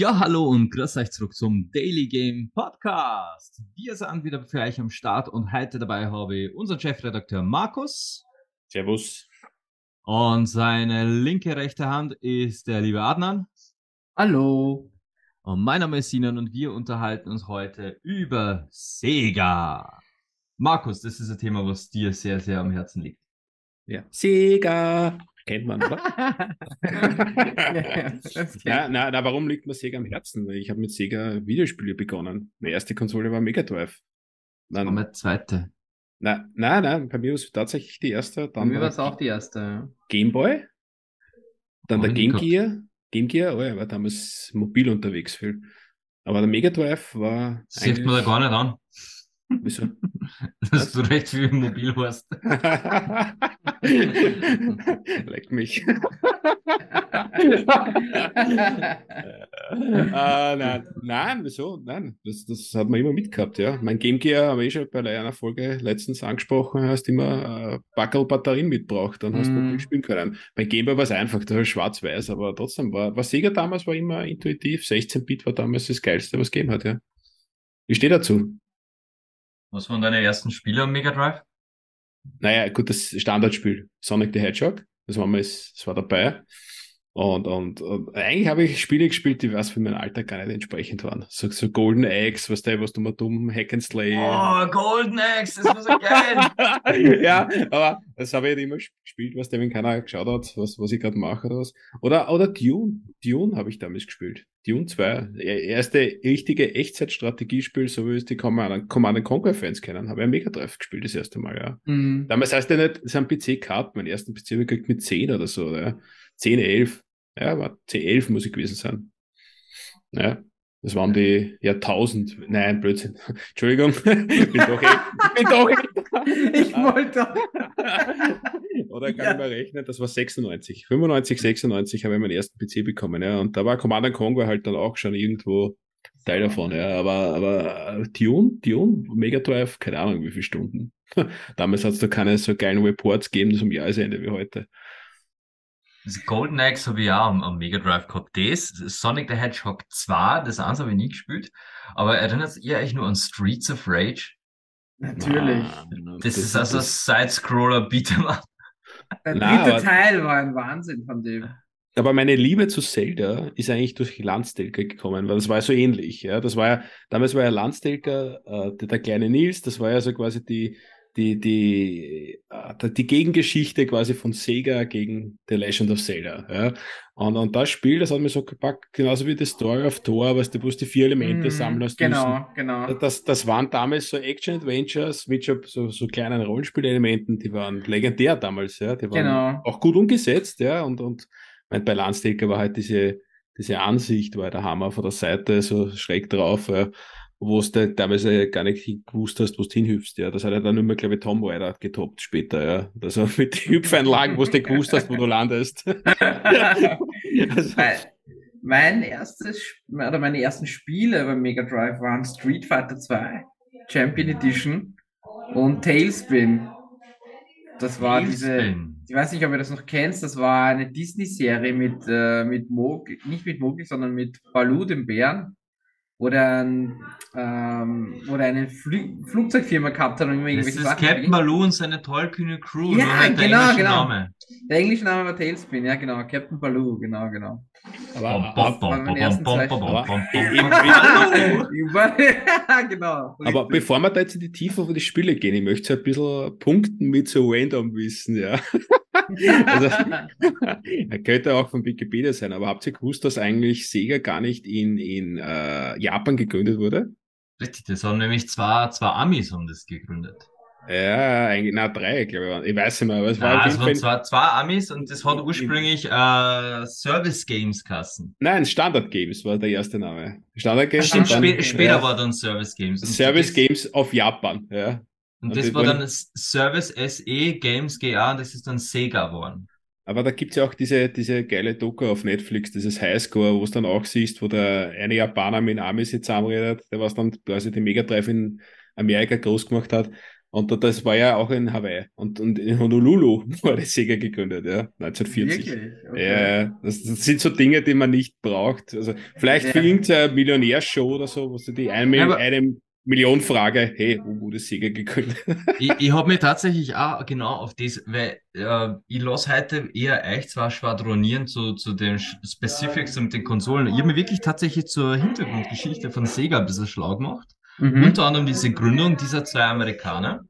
Ja, hallo und grüß euch zurück zum Daily Game Podcast. Wir sind wieder für euch am Start und heute dabei habe ich unseren Chefredakteur Markus. Servus. Und seine linke rechte Hand ist der liebe Adnan. Hallo. Und mein Name ist Sinan und wir unterhalten uns heute über Sega. Markus, das ist ein Thema, was dir sehr, sehr am Herzen liegt. Ja. Sega. Kennt man, oder? ja, na, na, warum liegt mir Sega am Herzen? Ich habe mit Sega Videospiele begonnen. Meine erste Konsole war Mega Drive. Dann, war meine zweite. Na, na, na, bei mir war es tatsächlich die erste. Dann bei mir war es auch die erste. Gameboy. Dann oh, der Game Gear. Game Gear, oh ja, war damals mobil unterwegs viel. Aber der Mega Drive war. Sieht man da gar nicht an. Wieso? Dass du recht viel mobil hast. Leck mich. äh, nein, nein, wieso? Nein, das, das hat man immer mitgehabt, ja. Mein Game Gear habe ich schon bei einer Folge letztens angesprochen, hast immer äh, Backel Batterien mitgebracht, dann hast mm. du nicht spielen können. Bei Game Boy war es einfach, das war schwarz-weiß, aber trotzdem war, was Sega damals war immer intuitiv, 16-Bit war damals das geilste, was es gegeben hat, ja. Ich stehe dazu. Was waren deine ersten Spiele am Mega Drive? Naja, gut, das Standardspiel Sonic the Hedgehog, das war, mal, das war dabei. Und, und, und eigentlich habe ich Spiele gespielt, die was für mein Alter gar nicht entsprechend waren. So, so Golden Axe, was der, was du mal dumm Hack and Slay. Oh, Golden Axe, das war so geil. ja, aber das habe ich halt immer gespielt, was der, wenn keiner geschaut hat, was, was ich gerade mache oder was. Oder, oder Dune. Dune habe ich damals gespielt. Dune 2. Erste richtige Echtzeitstrategiespiel, so wie es die Command, Command Conquer Fans kennen. Habe ich ja Mega Drive gespielt das erste Mal, ja. Mhm. Damals heißt der nicht, es ist ein PC gehabt, meinen ersten PC habe ich gekriegt mit 10 oder so, ja. 10, 11. Ja, war C11 muss ich gewesen sein. Ja, das waren die Jahrtausend. Nein, Blödsinn. Entschuldigung. Ich bin doch echt. Ich bin doch echt. Ich wollte. Oder kann ja. ich mal rechnen, das war 96. 95, 96 habe ich meinen ersten PC bekommen, ja. Und da war Commander Conquer halt dann auch schon irgendwo Teil davon, ja. Aber, aber Tune, Tune, Mega Drive, keine Ahnung, wie viele Stunden. Damals hat es da keine so geilen Reports gegeben zum Jahresende wie heute. Das Golden Axe habe ich auch am, am Mega Drive gehabt. Das, Sonic the Hedgehog 2, das eins habe ich nie gespielt. Aber erinnert ihr euch nur an Streets of Rage? Natürlich. das, das, ist also Side-Scroller Beat'em Up. Der dritte Nein, Teil war ein Wahnsinn von dem. Aber meine Liebe zu Zelda ist eigentlich durch Landstelker gekommen, weil das war so ähnlich. Ja, das war ja, damals war ja Landstelker, äh, der, der kleine Nils, das war ja so quasi die, die, die, äh, die Gegengeschichte quasi von Sega gegen The Legend of Zelda. Ja. Und, und das Spiel, das hat mir so gepackt, genauso wie The Story of Thor, was du, die vier Elemente mm, sammeln hast. Genau, müssen. genau. Das, das waren damals so Action-Adventures mit so, so kleinen Rollenspielelementen, die waren legendär damals, ja. Die waren genau. auch gut umgesetzt, ja. Und, und mein, bei Landstaker war halt diese, diese Ansicht, war der Hammer von der Seite so schräg drauf. Ja wo du teilweise gar nicht gewusst hast, wo du hinhüpfst. Ja. Das hat ja dann immer, glaube ich, Tom Ryder getoppt später. Ja. Also mit den Hüpfeinlagen, wo du gewusst hast, wo du landest. also. Mein erstes, oder meine ersten Spiele beim Mega Drive waren Street Fighter 2, Champion Edition und Tailspin. Das war Tailspin. diese, ich weiß nicht, ob ihr das noch kennst, das war eine Disney-Serie mit, äh, mit Mowgli, nicht mit Mowgli, sondern mit Baloo, dem Bären oder, ähm, oder eine Fl Flugzeugfirma gehabt hat und das ist Sachen. Captain Baloo und seine tollkühne Crew. Ja, genau, genau. Name. Der englische Name war Tailspin, ja, genau. Captain Baloo, genau, genau. Aber, genau. Aber bevor wir da jetzt in die Tiefe von die Spiele gehen, ich möchte so ein bisschen punkten mit so random Wissen, ja. Also, er könnte auch von Wikipedia sein, aber habt ihr gewusst, dass eigentlich Sega gar nicht in, in äh, Japan gegründet wurde? Richtig, das haben nämlich zwei, zwei Amis haben das gegründet. Ja, eigentlich, na, drei, glaube ich. Ich weiß nicht mehr, aber es war. Ja, es waren zwei, zwei Amis und das hat ursprünglich äh, Service Games Kassen. Nein, Standard Games war der erste Name. Standard Games. Stimmt, dann, spä später ja, war dann Service Games. Service Games auf Japan, ja. Und, und das war dann Service SE Games GA und das ist dann Sega geworden. Aber da gibt's ja auch diese, diese geile Doku auf Netflix, dieses Highscore, wo es dann auch siehst, wo der eine Japaner mit Amis jetzt zusammenredet, der was dann quasi die Mega Drive in Amerika groß gemacht hat. Und das war ja auch in Hawaii. Und, und in Honolulu wurde Sega gegründet, ja, 1940. Wirklich? Okay. Ja, das, das, sind so Dinge, die man nicht braucht. Also vielleicht ja. für irgendeine Millionärshow oder so, wo du die eine, ja, eine Million Frage, hey, wo wurde Sega gegründet? ich ich habe mir tatsächlich auch genau auf das, weil äh, ich lasse heute eher euch zwar schwadronieren zu, zu den Specifics und den Konsolen. Ich habe mir wirklich tatsächlich zur Hintergrundgeschichte von Sega ein bisschen schlau gemacht. Mhm. Unter anderem diese Gründung dieser zwei Amerikaner.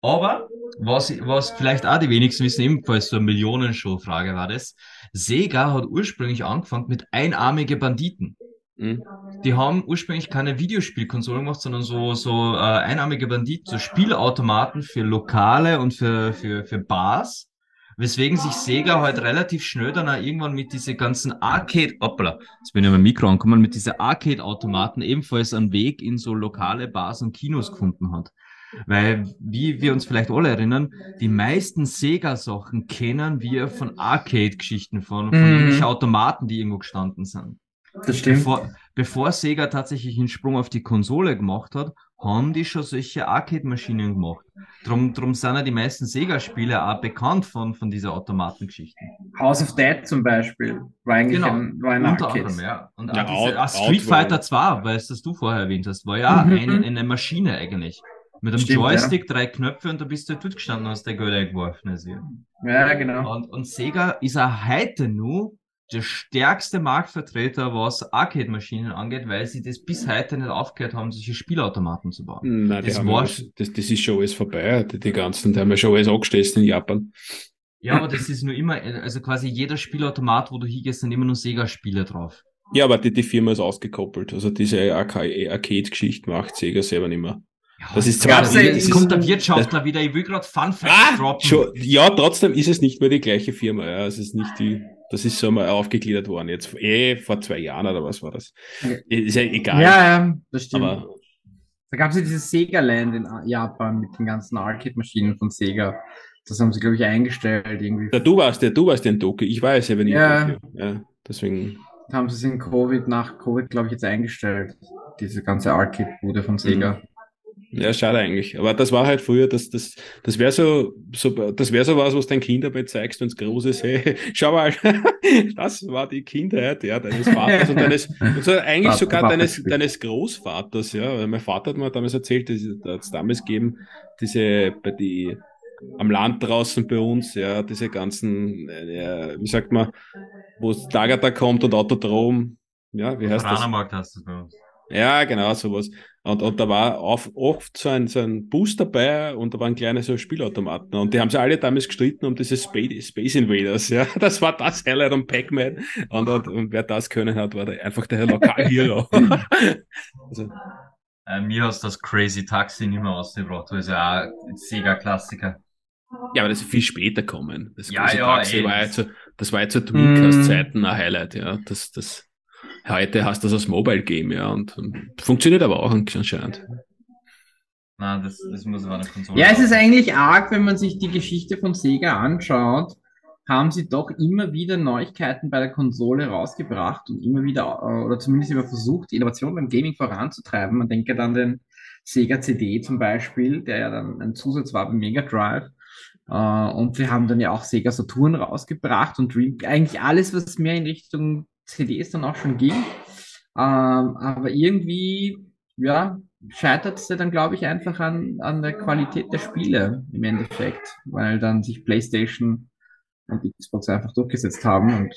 Aber was, was vielleicht auch die wenigsten wissen, ebenfalls so eine Millionenshow-Frage war das. Sega hat ursprünglich angefangen mit einarmige Banditen. Mhm. Die haben ursprünglich keine Videospielkonsolen gemacht, sondern so, so äh, einarmige Banditen, so Spielautomaten für Lokale und für, für, für Bars. Weswegen sich Sega halt relativ schnell dann auch irgendwann mit diese ganzen Arcade, hoppala, jetzt bin ich dem Mikro angekommen, mit diese Arcade-Automaten ebenfalls einen Weg in so lokale Bars und Kinos gefunden hat. Weil, wie wir uns vielleicht alle erinnern, die meisten Sega-Sachen kennen wir von Arcade-Geschichten, von, von irgendwelchen Automaten, die irgendwo gestanden sind. Das stimmt. Bevor, bevor Sega tatsächlich einen Sprung auf die Konsole gemacht hat, haben die schon solche Arcade-Maschinen gemacht. Drum, drum sind ja die meisten Sega-Spiele auch bekannt von, von dieser Automatengeschichten. House of Dead zum Beispiel war eigentlich genau, ein, war ein unter Arcade. anderem, ja. Und ja, auch diese, auch Street Fighter 2, weil es das du vorher erwähnt hast, war ja mhm. eine, eine Maschine eigentlich. Mit einem Stimmt, Joystick, ja. drei Knöpfe und da bist du dort gestanden und hast der Götter geworfen. Also. Ja, genau. Und, und Sega ist auch heute nur der stärkste Marktvertreter, was Arcade-Maschinen angeht, weil sie das bis heute nicht aufgehört haben, solche Spielautomaten zu bauen. Nein, das, war, das, das, das ist schon alles vorbei. Die, die ganzen, die haben ja schon alles angestellt in Japan. Ja, aber das ist nur immer, also quasi jeder Spielautomat, wo du hingehst, sind immer nur Sega-Spiele drauf. Ja, aber die, die Firma ist ausgekoppelt. Also diese Arcade-Geschichte macht Sega selber nicht mehr. Ja, das ist zwar, das ist, kommt der Wirtschaftler das, wieder, ich will gerade Fun Fact ah, droppen. Schon, ja, trotzdem ist es nicht mehr die gleiche Firma. Ja, es ist nicht die, das ist so mal aufgegliedert worden. Jetzt eh vor zwei Jahren oder was war das? Ist ja egal. Ja, ja, das stimmt. Aber, da gab es ja dieses Sega Land in Japan mit den ganzen Arcade-Maschinen von Sega. Das haben sie, glaube ich, eingestellt irgendwie. Ja, du warst ja, du warst in Tokio. Ich weiß ja, wenn ich ja. in Tokio. Ja, deswegen. Haben sie es in Covid, nach Covid, glaube ich, jetzt eingestellt. Diese ganze Arcade-Bude von Sega. Mhm. Ja, schade eigentlich. Aber das war halt früher, das, das, das wäre so, so, das wäre so was, was dein Kinderbett zeigst, wenn es groß ist. Hey, schau mal, das war die Kindheit, ja, deines Vaters und deines, und so eigentlich sogar deines, deines Großvaters, ja. Weil mein Vater hat mir damals erzählt, da hat es damals gegeben, diese, bei die, am Land draußen bei uns, ja, diese ganzen, ja, wie sagt man, wo Lager da kommt und Autodrom, ja, wie heißt Ranermarkt das? hast du bei uns. Ja, genau, sowas. Und, und da war auf, oft so ein, so ein Bus dabei und da waren kleine so Spielautomaten. Und die haben sich alle damals gestritten um diese Space, Space Invaders. Ja, das war das Highlight um Pac-Man. Und, und, und, wer das können hat, war der, einfach der Lokal-Hero. also. äh, mir hast das Crazy Taxi nicht mehr ausgebracht, das ist ja auch ein Sega-Klassiker. Ja, aber das ist viel später kommen. Das ja, ja, Taxi war zu, das war ja zu Dreamcast-Zeiten ein Highlight, ja. Das, das, Heute hast du das als Mobile Game, ja, und, und funktioniert aber auch anscheinend. Na, das, das muss aber eine Konsole. Ja, es ist eigentlich arg, wenn man sich die Geschichte von Sega anschaut, haben sie doch immer wieder Neuigkeiten bei der Konsole rausgebracht und immer wieder, äh, oder zumindest immer versucht, die Innovation beim Gaming voranzutreiben. Man denke an den Sega CD zum Beispiel, der ja dann ein Zusatz war beim Mega Drive. Uh, und sie haben dann ja auch Sega Saturn rausgebracht und Dream, eigentlich alles, was mehr in Richtung CDs dann auch schon ging. Ähm, aber irgendwie, ja, scheitert es dann, glaube ich, einfach an, an der Qualität der Spiele im Endeffekt, weil dann sich PlayStation und Xbox einfach durchgesetzt haben und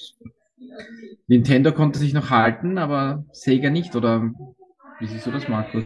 Nintendo konnte sich noch halten, aber Sega nicht, oder wie siehst du das, Markus?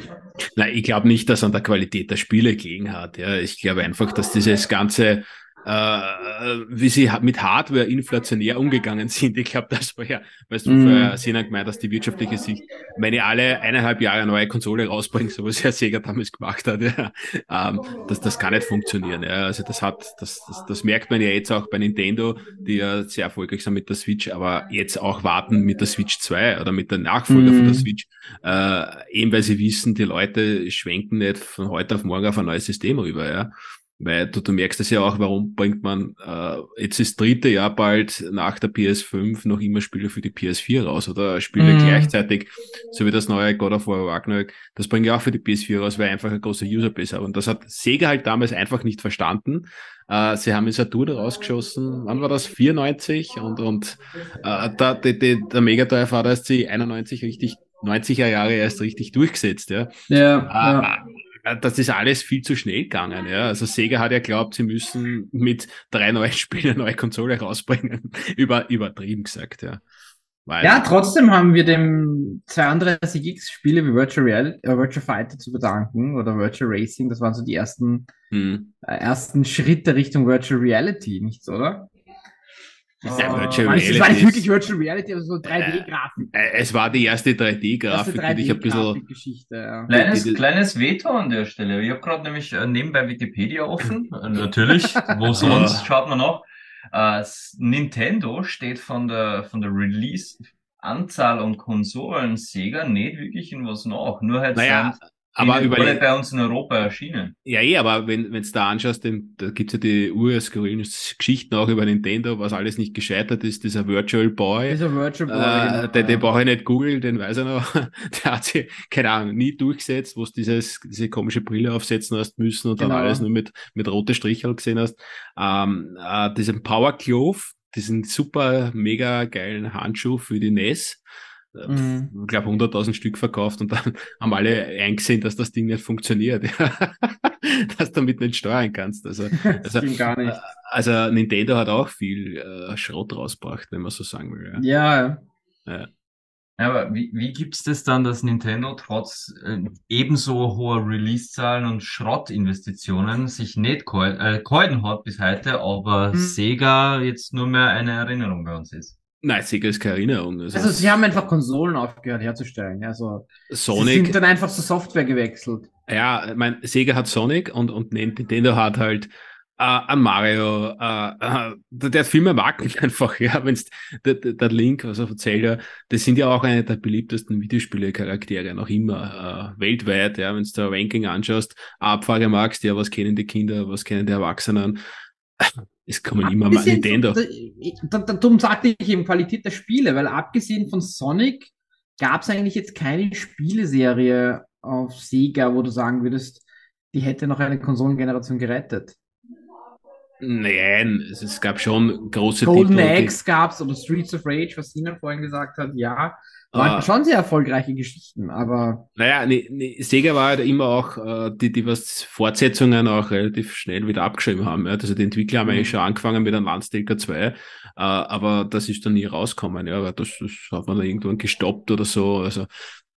Nein, ich glaube nicht, dass an der Qualität der Spiele gelegen hat. Ja. Ich glaube einfach, dass dieses ganze wie sie mit Hardware inflationär umgegangen sind. Ich glaube, das war ja, weißt du, mm. vorher Sina gemeint hast, die wirtschaftliche Sicht. Wenn ich alle eineinhalb Jahre eine neue Konsole rausbringe, so was Herr Sega damals gemacht hat, ja, ähm, das, das kann nicht funktionieren. Ja. Also das hat, das, das, das merkt man ja jetzt auch bei Nintendo, die ja sehr erfolgreich sind mit der Switch, aber jetzt auch warten mit der Switch 2 oder mit der Nachfolger mm. von der mhm. Switch, äh, eben weil sie wissen, die Leute schwenken nicht von heute auf morgen auf ein neues System rüber, ja. Weil du, du merkst es ja auch, warum bringt man äh, jetzt das dritte Jahr bald nach der PS5 noch immer Spiele für die PS4 raus oder Spiele mm. gleichzeitig, so wie das neue God of War Ragnarök, das bringt ja auch für die PS4 raus, weil einfach ein großer Userbase hat. Und das hat Sega halt damals einfach nicht verstanden. Äh, sie haben in Saturn rausgeschossen, wann war das? 94 und, und äh, da, die, die, der Mega Drive hat erst sie 91 richtig 90er Jahre erst richtig durchgesetzt, ja. Ja, äh, ja. Äh, das ist alles viel zu schnell gegangen. Ja. Also Sega hat ja glaubt, sie müssen mit drei neuen Spielen eine neue Konsole rausbringen. Über, übertrieben gesagt, ja. Weil ja, trotzdem haben wir dem zwei andere SGX-Spiele wie Virtual, Real, äh, Virtual Fighter zu bedanken oder Virtual Racing. Das waren so die ersten, hm. äh, ersten Schritte Richtung Virtual Reality, nichts, oder? Das, ja, Virtual Reality das war nicht wirklich Virtual Reality, aber so 3D-Grafik. Äh, äh, es war die erste 3D-Grafik, 3D die ich ein bisschen. Ja. Kleines, kleines Veto an der Stelle. Ich habe gerade nämlich äh, nebenbei Wikipedia offen. Natürlich, wo sonst schaut man noch. Äh, Nintendo steht von der, von der Release-Anzahl und Konsolen Sega nicht wirklich in was nach. Nur halt naja, aber über bei uns in Europa erschienen. Ja, eh, aber wenn wenn da anschaust, den, da gibt's ja die urskurrilen Geschichten auch über Nintendo, was alles nicht gescheitert ist, dieser Virtual Boy. Dieser Virtual Boy. Äh, genau. den, den brauche ich nicht googeln, den weiß er noch. Der hat sich, keine Ahnung, nie durchgesetzt, wo du dieses, diese komische Brille aufsetzen hast müssen und genau. dann alles nur mit, mit rote Strichel gesehen hast. Ähm, äh, diesen Power Clove, diesen super, mega geilen Handschuh für die NES mhm. ich glaube, 100.000 Stück verkauft und dann haben alle eingesehen, dass das Ding nicht funktioniert, dass du damit nicht steuern kannst. Also, also, gar nicht. also Nintendo hat auch viel äh, Schrott rausgebracht, wenn man so sagen will. Ja. ja. ja. Aber wie, wie gibt es das dann, dass Nintendo trotz äh, ebenso hoher Release-Zahlen und Schrottinvestitionen sich nicht gehalten, äh, gehalten hat bis heute, aber hm. Sega jetzt nur mehr eine Erinnerung bei uns ist? Nein, Sega ist keine Erinnerung. Also, also sie haben einfach Konsolen aufgehört herzustellen. Also Sonic. Sie sind dann einfach zur Software gewechselt. Ja, ich mein, Sega hat Sonic und, und Nintendo hat halt äh, an Mario, äh, äh, der hat viel mehr Marken einfach, ja, wenn's der, der Link, also von Zelda, das sind ja auch eine der beliebtesten Videospiele-Charaktere noch immer äh, weltweit, ja, wenn du da Ranking anschaust, Abfrage magst, ja, was kennen die Kinder, was kennen die Erwachsenen, es kommen immer mal Nintendo. Da, da, darum sagte ich eben Qualität der Spiele, weil abgesehen von Sonic gab es eigentlich jetzt keine Spieleserie auf Sega, wo du sagen würdest, die hätte noch eine Konsolengeneration gerettet. Nein, es, es gab schon große Golden Titel. Golden Axe gab es oder Streets of Rage, was Sina vorhin gesagt hat, ja. Waren ah. schon sehr erfolgreiche Geschichten, aber. Naja, ne, ne, Sega war halt immer auch, äh, die, die was Fortsetzungen auch relativ schnell wieder abgeschrieben haben. Ja. Also die Entwickler haben mhm. eigentlich schon angefangen mit einem Landstalker 2, äh, aber das ist dann nie rausgekommen, ja, weil das, das hat man dann irgendwann gestoppt oder so. Also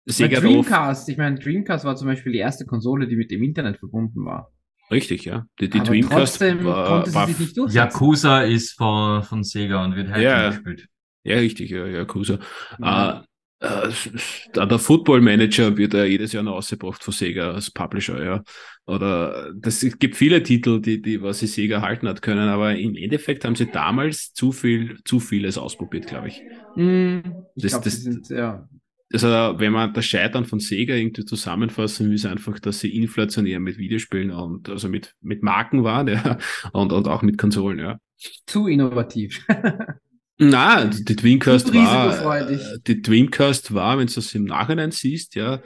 Sega Dreamcast, ich meine, Dreamcast war zum Beispiel die erste Konsole, die mit dem Internet verbunden war. Richtig, ja. Die, die Dreamcast war, war Yakuza ist von, von Sega und wird heute ja, gespielt. Ja, richtig, ja, Yakuza. Ja. Uh, äh, der Football Manager wird ja jedes Jahr noch ausgebracht von Sega als Publisher, ja. Oder das es gibt viele Titel, die, die was sie Sega halten hat können, aber im Endeffekt haben sie damals zu viel, zu vieles ausprobiert, glaube ich. Mm, ich das, glaub, das, sind, ja. Also, wenn man das Scheitern von Sega irgendwie zusammenfassen will, ist einfach, dass sie inflationär mit Videospielen und also mit, mit Marken waren, ja, und, und auch mit Konsolen, ja. Zu innovativ. Na, die Dreamcast war, die Dreamcast war, wenn du es im Nachhinein siehst, ja,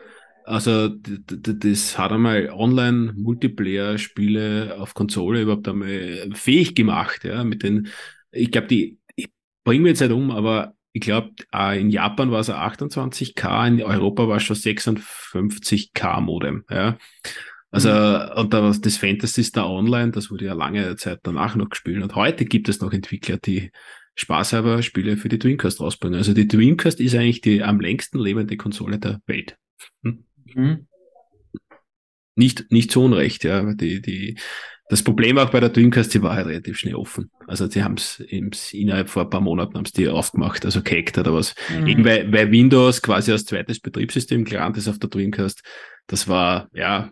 also das hat einmal Online-Multiplayer-Spiele auf Konsole überhaupt einmal fähig gemacht, ja, mit den, ich glaube, die, ich bringe mir jetzt nicht um, aber ich glaube, in Japan war es 28K, in Europa war es schon 56K Modem, ja. Also, mhm. und das Fantasy Star Online, das wurde ja lange Zeit danach noch gespielt. Und heute gibt es noch Entwickler, die spaßhalber Spiele für die Dreamcast rausbringen. Also die Dreamcast ist eigentlich die am längsten lebende Konsole der Welt. Hm? Mhm. Nicht, nicht zu Unrecht, ja. Die, die, das Problem auch bei der Dreamcast, die war halt relativ schnell offen. Also sie haben es innerhalb vor ein paar Monaten haben die aufgemacht, also gehackt oder was. Mhm. Eben weil, weil Windows quasi als zweites Betriebssystem gelernt ist auf der Dreamcast. Das war, ja,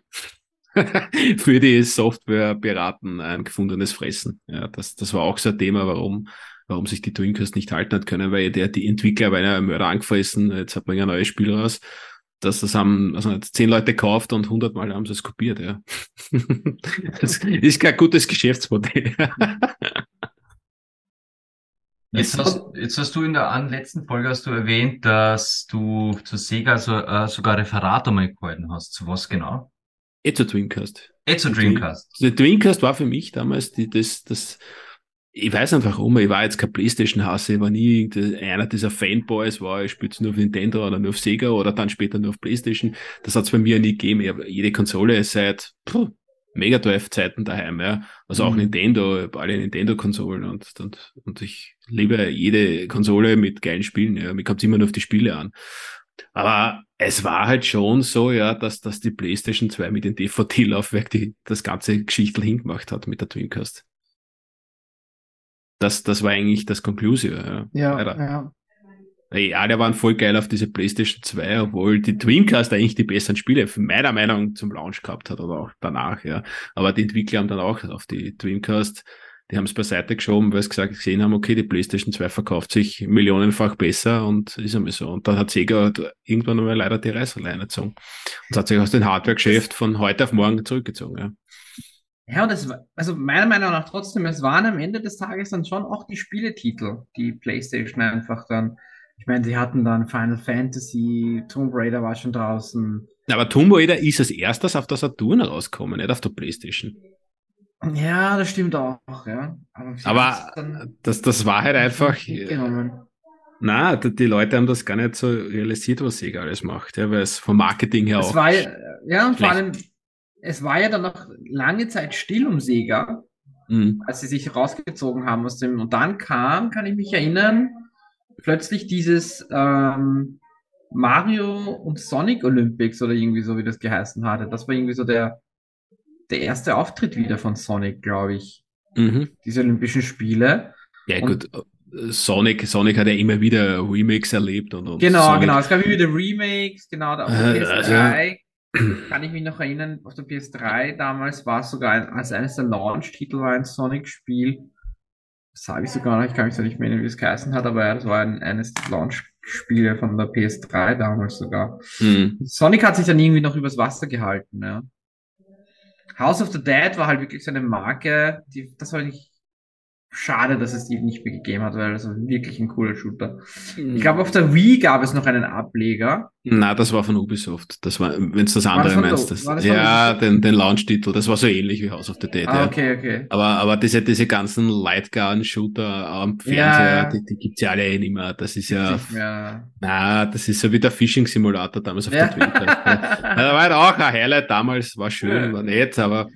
für die Software beraten ein gefundenes Fressen. Ja, das, das war auch so ein Thema, warum warum sich die Dreamcast nicht halten hat können, weil der, die Entwickler waren ja Mörder angefressen, jetzt hat man ja ein neues Spiel raus. Dass das haben, also zehn Leute gekauft und hundertmal haben sie es kopiert, ja. das ist kein gutes Geschäftsmodell. Jetzt hast, jetzt hast du in der letzten Folge hast du erwähnt, dass du zu Sega so, äh, sogar Referat einmal gehalten hast. Zu was genau? Eh zu Dreamcast. Eh zu Dreamcast. Der Dreamcast war für mich damals die, das, das, ich weiß einfach warum, ich war jetzt kein Playstation-Hase, ich war nie einer dieser Fanboys, war ich spiele nur auf Nintendo oder nur auf Sega oder dann später nur auf Playstation. Das hat es bei mir nie gegeben. Ich habe jede Konsole seit puh, Mega Drive-Zeiten daheim, ja. Also auch mhm. Nintendo, alle Nintendo-Konsolen und, und, und ich liebe jede Konsole mit geilen Spielen, ja. Mir kommt immer nur auf die Spiele an. Aber es war halt schon so, ja, dass, dass die PlayStation 2 mit dem DVD-Laufwerk die, das ganze Geschichtel hingemacht hat mit der Dreamcast. Das, das war eigentlich das Conclusio. Ja, ja. ja. Ey, alle waren voll geil auf diese PlayStation 2, obwohl die Dreamcast eigentlich die besseren Spiele, meiner Meinung, zum Launch gehabt hat oder auch danach, ja. Aber die Entwickler haben dann auch auf die Dreamcast, die haben es beiseite geschoben, weil sie gesagt gesehen haben, okay, die PlayStation 2 verkauft sich millionenfach besser und ist einmal so. Und dann hat Sega irgendwann einmal leider die Reißerleine gezogen. Und hat sich aus dem Hardware-Geschäft von heute auf morgen zurückgezogen, ja. Ja, und es war, also meiner Meinung nach trotzdem, es waren am Ende des Tages dann schon auch die Spieletitel, die PlayStation einfach dann ich meine, sie hatten dann Final Fantasy, Tomb Raider war schon draußen. Aber Tomb Raider ist als erstes auf der Saturn rausgekommen, nicht auf der Playstation. Ja, das stimmt auch, ja. Aber, Aber das, das war halt einfach. Na, die Leute haben das gar nicht so realisiert, was Sega alles macht, ja, weil es vom Marketing her es auch. War, ja, und vor allem, es war ja dann noch lange Zeit still um Sega, mhm. als sie sich rausgezogen haben aus dem. Und dann kam, kann ich mich erinnern, plötzlich dieses ähm, Mario und Sonic Olympics oder irgendwie so, wie das geheißen hatte. Das war irgendwie so der, der erste Auftritt wieder von Sonic, glaube ich. Mhm. Diese Olympischen Spiele. Ja, und gut. Sonic, Sonic hat ja immer wieder Remakes erlebt und, und Genau, Sonic. genau. Es gab immer wieder Remakes, genau, der äh, PS3. Kann ich mich noch erinnern, auf der PS3 damals war es sogar ein, als eines der Launch-Titel war ein Sonic-Spiel das habe ich sogar noch, ich kann mich so nicht mehr erinnern, wie es geheißen hat, aber ja, das war ein, eines Launch-Spiele von der PS3 damals sogar. Mhm. Sonic hat sich dann irgendwie noch übers Wasser gehalten, ja. House of the Dead war halt wirklich so eine Marke, die, das war nicht, Schade, dass es die nicht mehr gegeben hat, weil das war wirklich ein cooler Shooter. Mhm. Ich glaube, auf der Wii gab es noch einen Ableger. Na, das war von Ubisoft. Das war, wenn es das andere das meinst. Das, das ja, den, den Launch-Titel. Das war so ähnlich wie House of the Dead. Ah, ja. okay, okay. Aber, aber diese, diese ganzen Lightgun-Shooter am Fernseher, ja. die, die gibt's ja alle eh nicht mehr. Das ist ja, ja. na, das ist so wie der Fishing-Simulator damals auf ja. der Twitter. da war halt auch ein Highlight damals, war schön, war nett, aber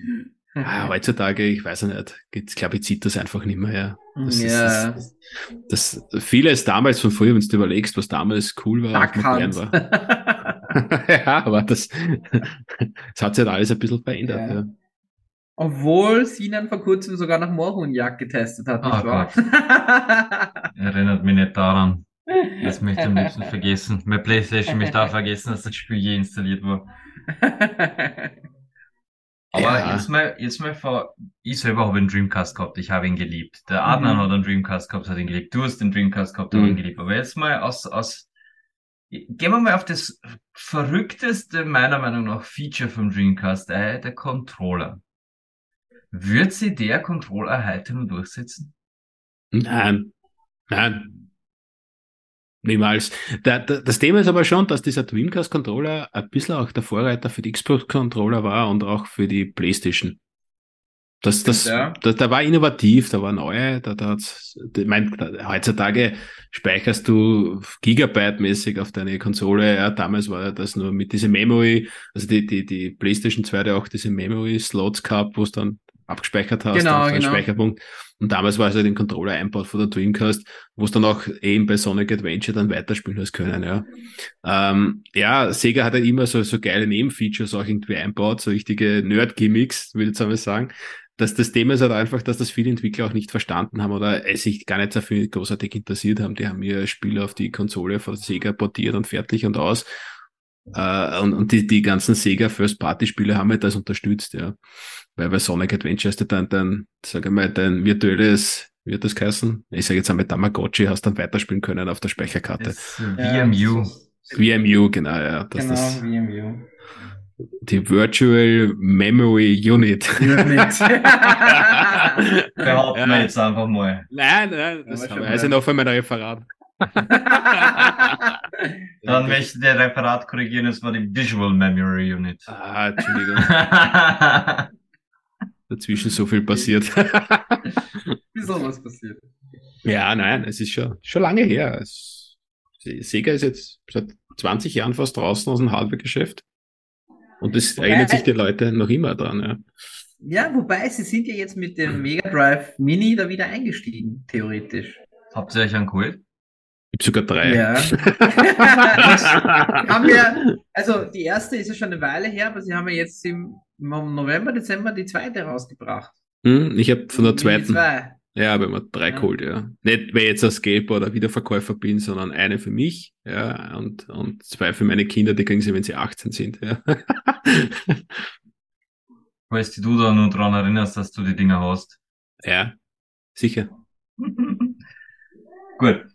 Ah, heutzutage, ich weiß nicht, ich glaube, ich zieht das einfach nicht mehr her. Das ja. Ist, das, das, vieles damals von früher, wenn du überlegst, was damals cool war, modern war. ja, aber das, das hat sich halt alles ein bisschen verändert. Ja. Ja. Obwohl Sinan vor kurzem sogar nach Moorhuhnjagd getestet hat, nicht oh wahr? Erinnert mich nicht daran. Das möchte ich am liebsten vergessen. Mein Playstation möchte auch vergessen, dass das Spiel je installiert war. Aber ja. jetzt mal, jetzt mal vor, ich selber habe einen Dreamcast gehabt, ich habe ihn geliebt. Der Adnan mhm. hat einen Dreamcast gehabt, hat ihn geliebt. Du hast den Dreamcast gehabt, mhm. hat ihn geliebt. Aber jetzt mal aus, aus, gehen wir mal auf das verrückteste, meiner Meinung nach, Feature vom Dreamcast, äh, der Controller. Wird sie der Controller heute noch durchsetzen? Nein. Nein. Niemals. Der, der, das Thema ist aber schon, dass dieser Dreamcast-Controller ein bisschen auch der Vorreiter für die Xbox-Controller war und auch für die PlayStation. Das, das, ja. da, da war innovativ, da war neu, da, da hat's, ich mein, da, heutzutage speicherst du Gigabyte-mäßig auf deine Konsole, ja, damals war das nur mit dieser Memory, also die, die, die PlayStation 2 hat auch diese Memory-Slots gehabt, wo es dann abgespeichert hast, genau, genau. Speicherpunkt. Und damals war es halt den Controller einbaut von der Dreamcast, wo es dann auch eben bei Sonic Adventure dann weiterspielen hast können, ja. Ähm, ja, Sega hat ja halt immer so, so geile Nebenfeatures auch irgendwie einbaut, so richtige Nerd-Gimmicks, würde ich jetzt einmal sagen. Dass das Thema ist halt einfach, dass das viele Entwickler auch nicht verstanden haben oder es sich gar nicht dafür großartig interessiert haben. Die haben ihr Spiel auf die Konsole von Sega portiert und fertig und aus. Uh, und, und die, die ganzen Sega First Party Spiele haben halt das unterstützt, ja. Weil bei Sonic Adventure ist dann dein, sag ich mal, dein virtuelles, wie hat das geheißen? Ich sage jetzt einmal Tamagotchi, hast dann weiterspielen können auf der Speicherkarte. VMU. VMU, genau, ja. Das, genau, das, VMU. die Virtual Memory Unit. Unit. Behaupten Ja. wir jetzt einfach mal. Nein, nein, das Aber habe ich noch für mein Referat. Dann möchte ich der Referat korrigieren, es war die Visual Memory Unit. Ah, Entschuldigung, dazwischen so viel passiert. Wieso was passiert? ja, nein, es ist schon, schon lange her. Es, Sega ist jetzt seit 20 Jahren fast draußen aus dem Hardware-Geschäft. Und es Wobei- erinnern sich die Leute noch immer dran. Ja. Ja, wobei sie sind ja jetzt mit dem Mega Drive Mini da wieder eingestiegen, theoretisch. Habt ihr euch einen geholt? Ich habe sogar drei. Ja. haben wir, also die erste ist ja schon eine Weile her, aber sie haben ja jetzt im, November, Dezember die zweite rausgebracht. Hm, ich habe von der zweiten, zwei. ja, aber immer drei Ja. geholt, ja. Nicht, weil ich jetzt als Skateboard oder Wiederverkäufer bin, sondern eine für mich, ja, und, und zwei für meine Kinder, die kriegen sie, wenn sie 18 sind, ja. Falls dich du da nur dran erinnerst, dass du die Dinger hast. ja, sicher. Gut.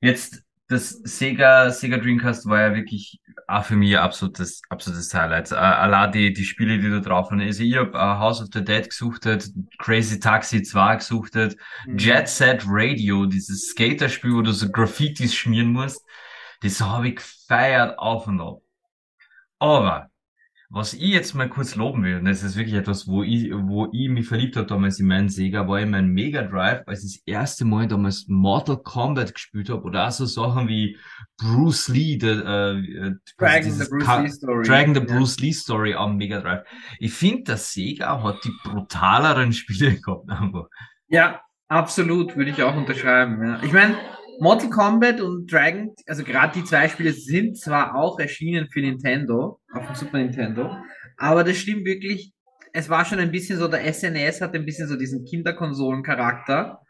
Jetzt, das Sega, Sega Dreamcast war ja wirklich auch für mich absolutes, absolutes Highlight. Äh, allein die, die Spiele, die da drauf waren. Also ich hab äh, House of the Dead gesuchtet, Crazy Taxi 2 gesuchtet, Mhm. Jet Set Radio, dieses Skaterspiel, wo du so Graffitis schmieren musst, das habe ich gefeiert auf und ab. Aber, was ich jetzt mal kurz loben will, und das ist wirklich etwas, wo ich, wo ich mich verliebt habe damals in meinen Sega, war in meinem Mega Drive, als ich das erste Mal damals Mortal Kombat gespielt habe, oder auch so Sachen wie Bruce Lee, der, äh, äh, Dragon the Bruce Ka- Lee Story. Dragon the Ja. Bruce Lee Story am Mega Drive. Ich finde, der Sega hat die brutaleren Spiele gehabt, einfach. Ja, absolut, würde ich auch unterschreiben. Ja. Ich meine, Mortal Kombat und Dragon, also gerade die zwei Spiele sind zwar auch erschienen für Nintendo, auf dem Super Nintendo, aber das stimmt wirklich, es war schon ein bisschen so, der SNES hat ein bisschen so diesen Kinderkonsolen-Charakter,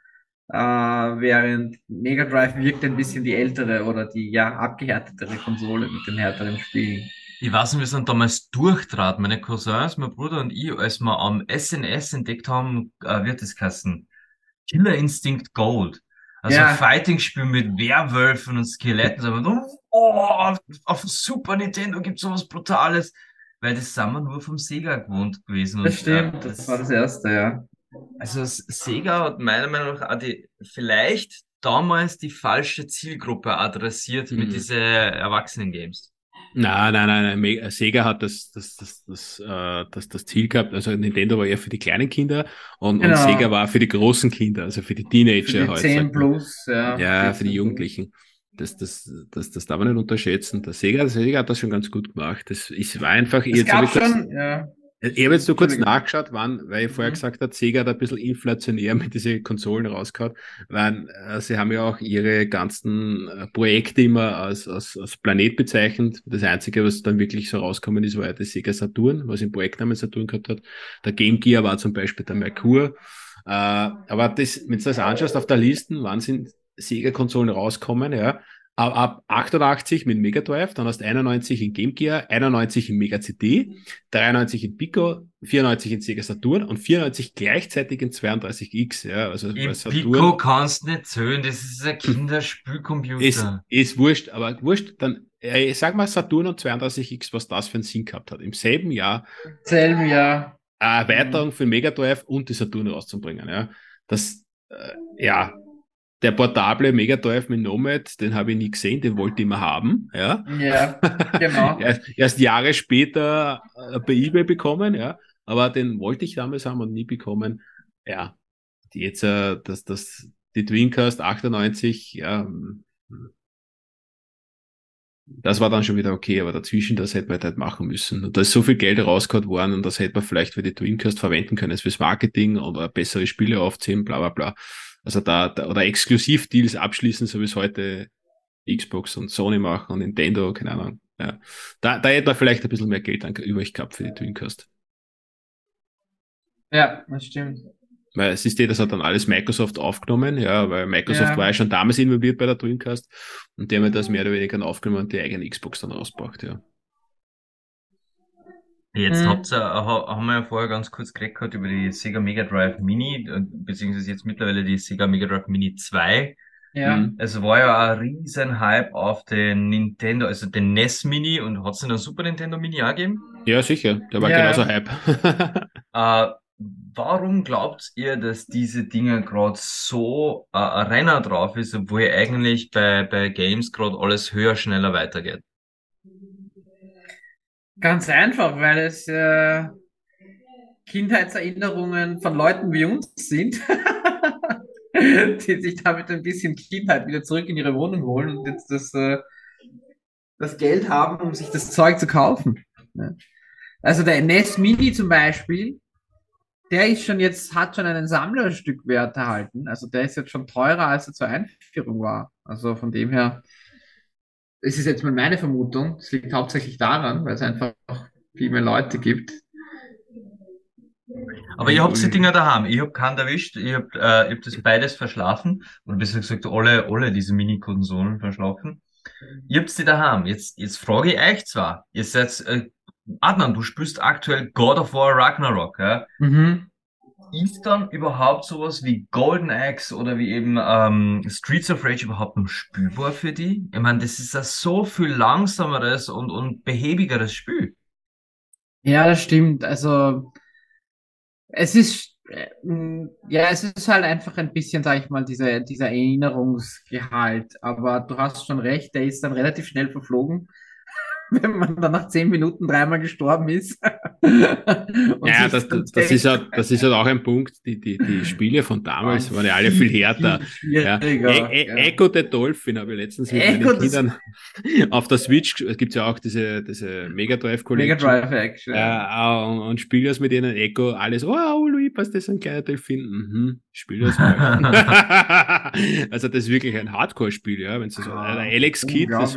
äh, während Mega Drive wirkt ein bisschen die ältere oder die ja abgehärtetere Konsole mit den härteren Spielen. Ich weiß nicht, wir sind damals durchtrat, meine Cousins, mein Bruder und ich, als wir am SNS entdeckt haben, äh, wird es heißen, Killer Instinct Gold. Also Ja. Fighting-Spiel mit Werwölfen und Skeletten. Und, oh, auf, dem Super Nintendo gibt's sowas Brutales. Weil das sind wir nur vom Sega gewohnt gewesen. Das Und, stimmt, äh, das war das erste, ja. Also das Sega hat meiner Meinung nach auch die, vielleicht damals die falsche Zielgruppe adressiert mit Mhm. diesen Erwachsenen-Games. Nein, nein, nein, nein. Sega hat das, das, das, das, äh, das, das Ziel gehabt. Also Nintendo war eher für die kleinen Kinder und, und Genau. Sega war für die großen Kinder, also für die Teenager Für die halt. 10 sagt man. plus, ja. Ja, für die 14 plus. Jugendlichen. Das, das, das, das darf man nicht unterschätzen. Der Sega, der Sega hat das schon ganz gut gemacht. Das ist, war einfach, Es jetzt gab ich schon, ja. Ich habe jetzt nur kurz nachgeschaut, wann, weil ich vorher Mhm. gesagt habe, Sega hat ein bisschen inflationär mit diesen Konsolen rausgehauen, weil äh, sie haben ja auch ihre ganzen äh, Projekte immer als, als, als Planet bezeichnet. Das Einzige, was dann wirklich so rausgekommen ist, war ja das Sega Saturn, was im Projektnamen Saturn gehabt hat. Der Game Gear war zum Beispiel der Merkur. Äh, aber das, wenn du das anschaust auf der Liste, wann sind Sega-Konsolen rauskommen, ja, ab, ab 88 mit Mega Drive, dann hast du 91 in Game Gear, 91 in Mega CD, 93 in Pico, 94 in Sega Saturn und 94 gleichzeitig in 32X, ja, also bei Im Saturn Pico kannst nicht zählen, das ist ein Kinderspielcomputer. ist, ist wurscht, aber wurscht, dann, äh, ich sag mal Saturn und 32X, was das für einen Sinn gehabt hat. Im selben Jahr selben Jahr. eine Erweiterung für den Mega Drive und die Saturn rauszubringen. Ja. Das, äh, ja, der portable Mega mit Nomad, den habe ich nie gesehen, den wollte ich mal haben. Ja. Ja, genau. erst, erst Jahre später äh, bei eBay bekommen, ja. Aber den wollte ich damals haben und nie bekommen. Ja. Die jetzt, äh, das, das, die Dreamcast 98, ja. hm. Das war dann schon wieder okay, aber dazwischen, das hätte man halt machen müssen. Und da ist so viel Geld rausgehauen worden und das hätte man vielleicht für die Dreamcast verwenden können, fürs Marketing oder bessere Spiele aufziehen, bla bla bla. Also da, da oder Exklusivdeals abschließen, so wie es heute Xbox und Sony machen und Nintendo, keine Ahnung. Ja. Da, da hätte man vielleicht ein bisschen mehr Geld an, übrig gehabt für die Dreamcast. Ja, das stimmt. Weil es ist eh, das hat dann alles Microsoft aufgenommen, ja, weil Microsoft Ja. war ja schon damals involviert bei der Dreamcast und die haben ja das mehr oder weniger aufgenommen und die eigene Xbox dann rausgebracht, ja. Jetzt Mhm. habt ihr, ha- haben wir ja vorher ganz kurz geredet gehabt über die Sega Mega Drive Mini, äh, beziehungsweise jetzt mittlerweile die Sega Mega Drive Mini 2. Ja. Mhm. Es war ja ein riesen Hype auf den Nintendo, also den NES Mini und hat es den Super Nintendo Mini auch gegeben? Ja, sicher. Der war Ja. genauso Hype. Äh, warum glaubt ihr, dass diese Dinge gerade so äh, ein Renner drauf ist, obwohl eigentlich bei, bei Games gerade alles höher, schneller weitergeht? Ganz einfach, weil es äh, Kindheitserinnerungen von Leuten wie uns sind, die sich damit ein bisschen Kindheit wieder zurück in ihre Wohnung holen und jetzt das, äh, das Geld haben, um sich das Zeug zu kaufen. Also der NES Mini zum Beispiel, der ist schon jetzt, hat schon einen Sammlerstückwert erhalten. Also der ist jetzt schon teurer, als er zur Einführung war. Also von dem her, es ist jetzt mal meine Vermutung, es liegt hauptsächlich daran, weil es einfach viel mehr Leute gibt. Aber ihr habt die Dinger daheim. Ich hab keinen erwischt. Ich hab, äh, ich hab das beides verschlafen. Oder besser gesagt, alle, alle diese Mini-Konsolen verschlafen. Ihr habt die daheim. Jetzt, jetzt frage ich euch zwar. Ihr seid, äh, Adnan, du spielst aktuell God of War Ragnarok, ja? Mhm. Ist dann überhaupt sowas wie Golden Axe oder wie eben ähm, Streets of Rage überhaupt noch spielbar für die? Ich meine, das ist ein so viel langsameres und, und behäbigeres Spiel. Ja, das stimmt. Also es ist äh, ja, es ist halt einfach ein bisschen, sag ich mal, dieser, dieser Erinnerungsgehalt. Aber du hast schon recht, der ist dann relativ schnell verflogen, wenn man dann nach zehn Minuten dreimal gestorben ist. Ja, das, das, das ist halt, das ist halt auch ein Punkt. Die, die, die Spiele von damals waren ja alle viel härter. Ja. E e. Echo the Dolphin habe ich letztens mit Echo, meinen Kindern auf der Switch, es gibt ja auch diese, diese Mega Drive Mega Collection. Drive Action. Ja, und, und spiel das mit ihnen Echo, alles, oh, Louis, passt das ein kleiner Delfin? Mhm, spiel das mal. also das ist wirklich ein Hardcore-Spiel, ja, wenn du so, Ah, Alex Kidd, das.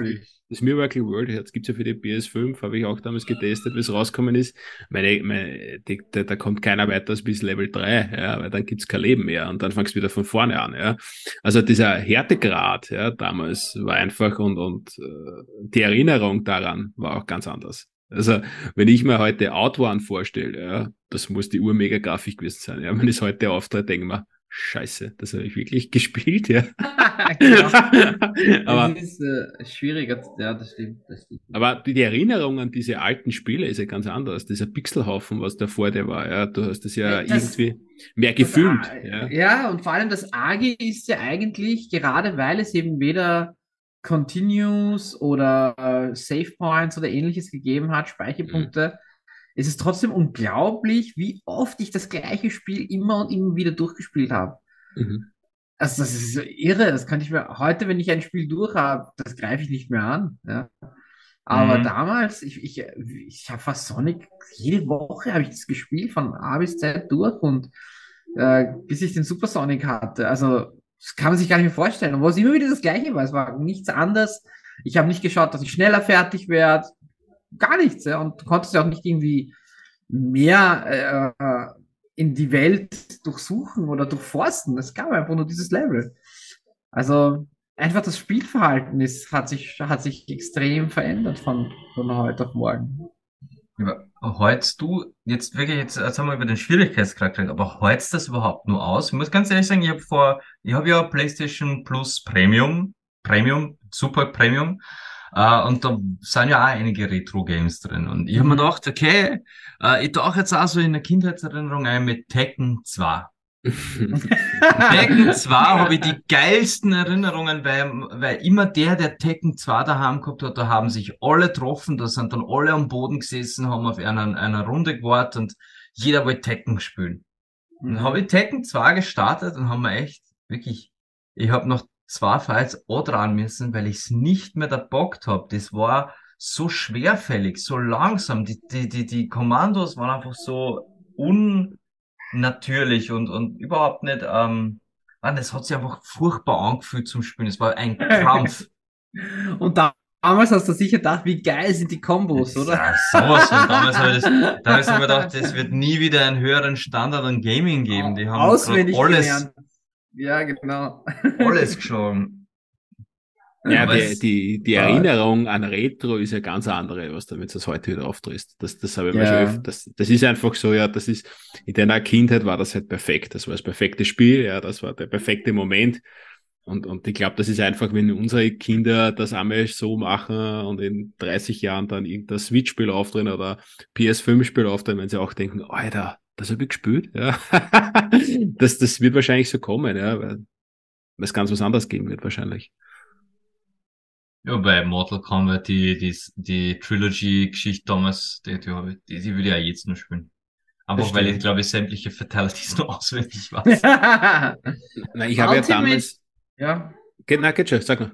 Das Miracle World, das gibt's ja für die PS5, habe ich auch damals getestet, es rausgekommen ist. Meine, meine, die, da, da kommt keiner weiter bis Level 3, ja, weil dann gibt's kein Leben mehr und dann fangst du wieder von vorne an, ja. Also dieser Härtegrad, ja, damals war einfach und, und äh, die Erinnerung daran war auch ganz anders. Also, wenn ich mir heute Outone vorstelle, ja, das muss die Ur-Mega-Grafik gewesen sein. Ja, wenn ich es heute auftritt, denke ich mir, scheiße, das habe ich wirklich gespielt, ja. Genau. aber, Es ist äh, schwieriger, ja, das stimmt, das stimmt. aber die, die Erinnerung an diese alten Spiele ist ja ganz anders. Dieser Pixelhaufen, was da vor dir war, ja, du hast das ja Ja, das- irgendwie mehr Das gefühlt. Ja. ja, und vor allem das Arge ist ja eigentlich, gerade weil es eben weder Continues oder äh, Save Points oder ähnliches gegeben hat, Speicherpunkte, ist es trotzdem unglaublich, wie oft ich das gleiche Spiel immer und immer wieder durchgespielt habe. Mhm. Also das ist so irre, das kann ich mir heute, wenn ich ein Spiel durch habe, das greife ich nicht mehr an. Ja. Aber Mhm. damals, ich, ich, ich habe fast Sonic, jede Woche habe ich das gespielt, von A bis Z durch und äh, bis ich den Super Sonic hatte. Also das kann man sich gar nicht mehr vorstellen. Und wo es immer wieder das Gleiche war, es war nichts anderes. Ich habe nicht geschaut, dass ich schneller fertig werde. Gar nichts. Ja. Und du konntest ja auch nicht irgendwie mehr äh, in die Welt durchsuchen oder durchforsten. Es gab einfach nur dieses Level. Also einfach das Spielverhalten ist, hat sich, hat sich extrem verändert von, von heute auf morgen. Ja, Holst du jetzt wirklich, jetzt, jetzt haben wir über den Schwierigkeitsgrad geredet, aber holst das überhaupt nur aus? Ich muss ganz ehrlich sagen, ich habe vor, ich habe ja PlayStation Plus Premium, Premium, Super Premium, äh, und da sind ja auch einige Retro-Games drin. Und ich habe mir gedacht, okay, äh, ich tauche jetzt auch so in der Kindheitserinnerung ein mit Tekken 2. Tekken 2 habe ich die geilsten Erinnerungen, weil, weil immer der, der Tekken 2 daheim gehabt hat, da haben sich alle getroffen, da sind dann alle am Boden gesessen, haben auf einer, einer Runde gewartet und jeder wollte Tekken spielen. Dann habe ich Tekken 2 gestartet und haben wir echt, wirklich, ich habe noch zwei Fights dran müssen, weil ich es nicht mehr da bockt habe. Das war so schwerfällig, so langsam. Die, die, die, die Kommandos waren einfach so unnatürlich und, und überhaupt nicht, ähm, Mann, das hat sich einfach furchtbar angefühlt zum Spielen. Es war ein Krampf. Und da, damals hast du sicher gedacht, wie geil sind die Kombos, oder? Ja, sowas von. Damals habe ich das, damals habe ich gedacht, es wird nie wieder einen höheren Standard an Gaming geben. Die haben alles, gelernt. Ja, genau. alles geschlagen. Ja, die, die, die. Erinnerung an Retro ist ja ganz andere, was damit das heute wieder auftritt. Das, das habe ich mir Ja. schon öfter, das, das ist einfach so, ja, das ist, in deiner Kindheit war das halt perfekt. Das war das perfekte Spiel, ja, das war der perfekte Moment. Und, und ich glaube, das ist einfach, wenn unsere Kinder das einmal so machen und in 30 Jahren dann irgendein Switch-Spiel aufdrehen oder PS5-Spiel aufdrehen, wenn sie auch denken, Alter, das habe ich gespielt. Ja. das, das wird wahrscheinlich so kommen, ja, weil es ganz was anderes geben wird wahrscheinlich. Ja, bei Mortal Kombat, die, die, die Trilogy-Geschichte damals, die, die, die, die würde ich ja jetzt noch spielen. Einfach weil ich, glaube ich, sämtliche Fatalities nur auswendig weiß. Na, ich habe ja damals Ja. Geht, na, geht schon, sag mal.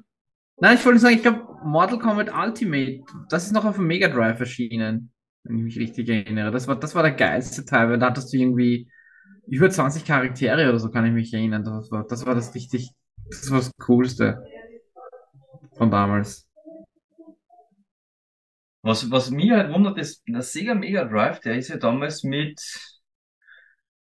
Nein, ich wollte sagen, ich glaube, Mortal Kombat Ultimate, das ist noch auf dem Mega Drive erschienen, wenn ich mich richtig erinnere. Das war, das war der geilste Teil, weil da hattest du irgendwie über 20 Charaktere oder so, kann ich mich erinnern. Das war das, war das richtig, das war das Coolste von damals. Was, was mich halt wundert, ist, der Sega Mega Drive, der ist ja damals mit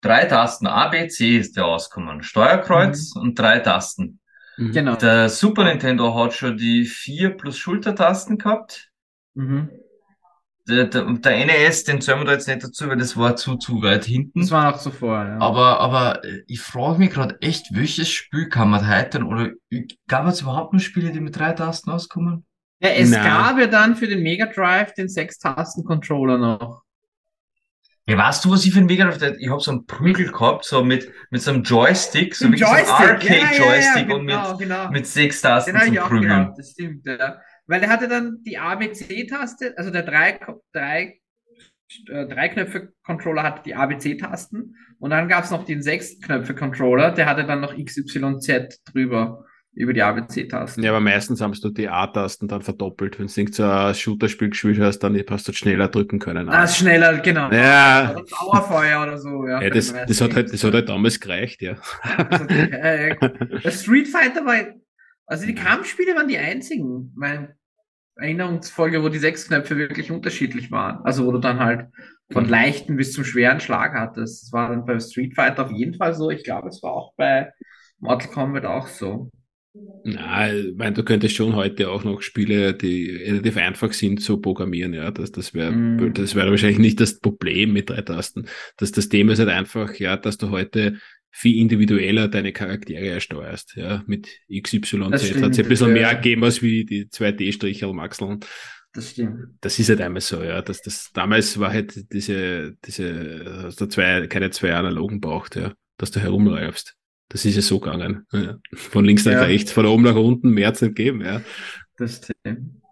drei Tasten. A, B, C ist der ausgekommen. Steuerkreuz und drei Tasten. Mhm. Genau. Der Super Nintendo hat schon die vier plus Schultertasten gehabt. Mhm. Der, der, der NES, den zählen wir da jetzt nicht dazu, weil das war zu, zu weit hinten. Das war noch zuvor, ja. Aber, aber äh, ich frage mich gerade echt, welches Spiel kann man heute oder gab es überhaupt noch Spiele, die mit drei Tasten auskommen? Ja, es Na. gab ja dann für den Mega Drive den Sechs-Tasten-Controller noch. Ja, weißt du, was ich für ein Mega Drive, ich habe so einen Prügel gehabt, so mit, mit so einem Joystick, so wirklich so ein ja, ja, ja, Arcade-Joystick und genau, mit, genau. mit sechs Tasten Den habe zum ich auch Prügeln. gehabt, das stimmt, ja. Weil der hatte dann die ABC-Taste, also der drei, drei, äh, drei Knöpfe-Controller hatte die ABC-Tasten und dann gab es noch den sechs Knöpfe-Controller, der hatte dann noch XYZ drüber, über die ABC-Tasten. Ja, aber meistens haben du die A-Tasten dann verdoppelt. Wenn du nicht so ein Shooter-Spiel gespielt hast, dann hast du schneller drücken können. Ah, schneller, genau. ja, Oder Dauerfeuer oder so, ja. ja das, das, hat halt, das hat halt damals gereicht, ja. Das hat- äh, Der Street Fighter war, also die Kampfspiele waren die einzigen, meine Erinnerungsfolge, wo die sechs Knöpfe wirklich unterschiedlich waren. Also wo du dann halt von Mhm. leichten bis zum schweren Schlag hattest. Das war dann bei Street Fighter auf jeden Fall so. Ich glaube, es war auch bei Mortal Kombat auch so. Na, ich meine, du könntest schon heute auch noch Spiele, die relativ einfach sind, zu programmieren, ja. Das, das wäre, Mm. das wäre wahrscheinlich nicht das Problem mit drei Tasten. Das, das Thema ist halt einfach, ja, dass du heute viel individueller deine Charaktere ersteuerst, ja. Mit XYZ hat es ein bisschen ja. mehr gegeben als wie die 2D-Strichel Maxeln. Das stimmt. Das ist halt einmal so, ja. Das, das, damals war halt diese, diese, hast du zwei, keine zwei analogen braucht, ja, dass du herumläufst. Das ist ja so gegangen. Ja. Von links nach Ja. rechts, von oben nach unten, mehr hat's nicht gegeben, ja. Das stimmt.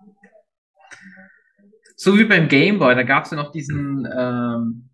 So wie beim Game Boy, da gab es ja noch diesen ähm,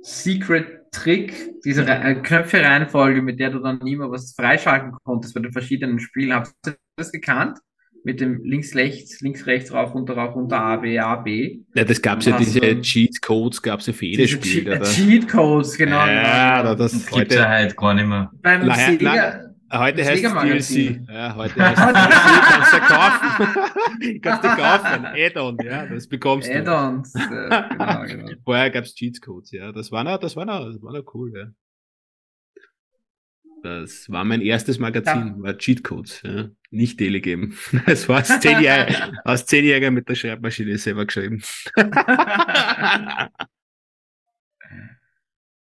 Secret Trick, diese Re äh, Knöpfe-Reihenfolge, mit der du dann immer was freischalten konntest bei den verschiedenen Spielen. Habt ihr das gekannt? Mit dem links, rechts, links, rechts, rauf, runter, rauf, runter, A, B, A, B. Ja, das gab's ja, Ach diese. Cheat-Codes gab's ja für jedes Spiel. Che- oder? Cheat Codes, genau. ja, da, das Das gibt's ja heute, halt gar nicht mehr. Beim Sega, heute das heißt es. DLC. Ja, heute heißt es DLC, kannst du kaufen. kannst du kaufen. Add-on, ja, das bekommst du. Add-ons. Äh, genau, genau. Vorher gab's Cheat-Codes, ja. Das war noch, das war noch, das war noch cool, ja. Das war mein erstes Magazin, war Cheatcodes, ja. Nicht Telegame. Es war als Zehnjähriger, als Zehnjähriger mit der Schreibmaschine selber geschrieben.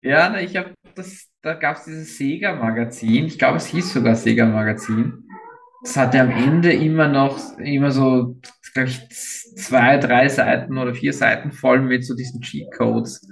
Ja, ich habe das, da gab es dieses Sega-Magazin. Ich glaube, es hieß sogar Sega-Magazin. Das hatte am Ende immer noch, immer so, glaube ich, zwei, drei Seiten oder vier Seiten voll mit so diesen Cheat-Codes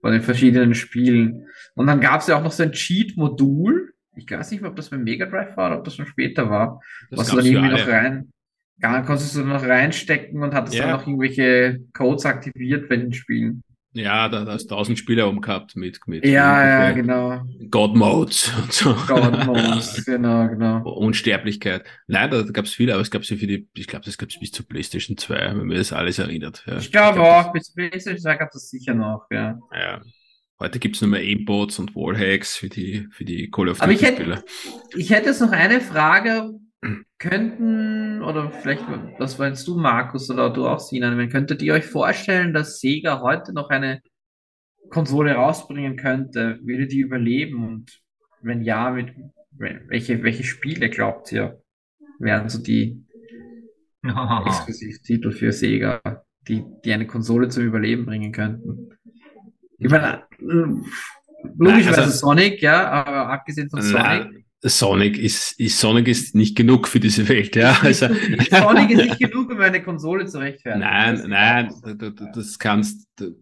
von den verschiedenen Spielen. Und dann gab es ja auch noch so ein Cheat-Modul. Ich weiß nicht ob das beim Mega Drive war oder ob das schon später war. Das was du dann irgendwie noch rein, gar konntest du noch reinstecken und hattest Ja. dann noch irgendwelche Codes aktiviert bei den Spielen. Ja, da, da hast du tausend Spieler umgehabt mit, mit Ja, ja, genau. God Modes und so. God Modes, genau, genau. Unsterblichkeit. Nein, da gab's viele, aber es gab's ja für die, ich glaube, das gab's bis zur PlayStation 2, wenn mir das alles erinnert. Ja. Ich glaube glaub, auch, bis PlayStation 2 gab es sicher noch, ja. Ja. Heute gibt's nur mehr Aimbots und Wallhacks für die, für die Call of Aber ich ich hätte jetzt noch eine Frage. Könnten, oder vielleicht, was meinst du, Markus, oder du auch, Sinan, könntet ihr euch vorstellen, dass Sega heute noch eine Konsole rausbringen könnte? Würde die überleben? Und wenn ja, mit welche, welche Spiele glaubt ihr, wären so die Exklusivtitel für Sega, die, die eine Konsole zum Überleben bringen könnten. Ich meine, äh, logischerweise also- Sonic, ja, aber abgesehen von Sonic. Sonic ist, ist, Sonic ist nicht genug für diese Welt, ja. Also, Sonic ist nicht genug, um eine Konsole zu rechtfertigen. Nein, nein, du, du, das kannst, du,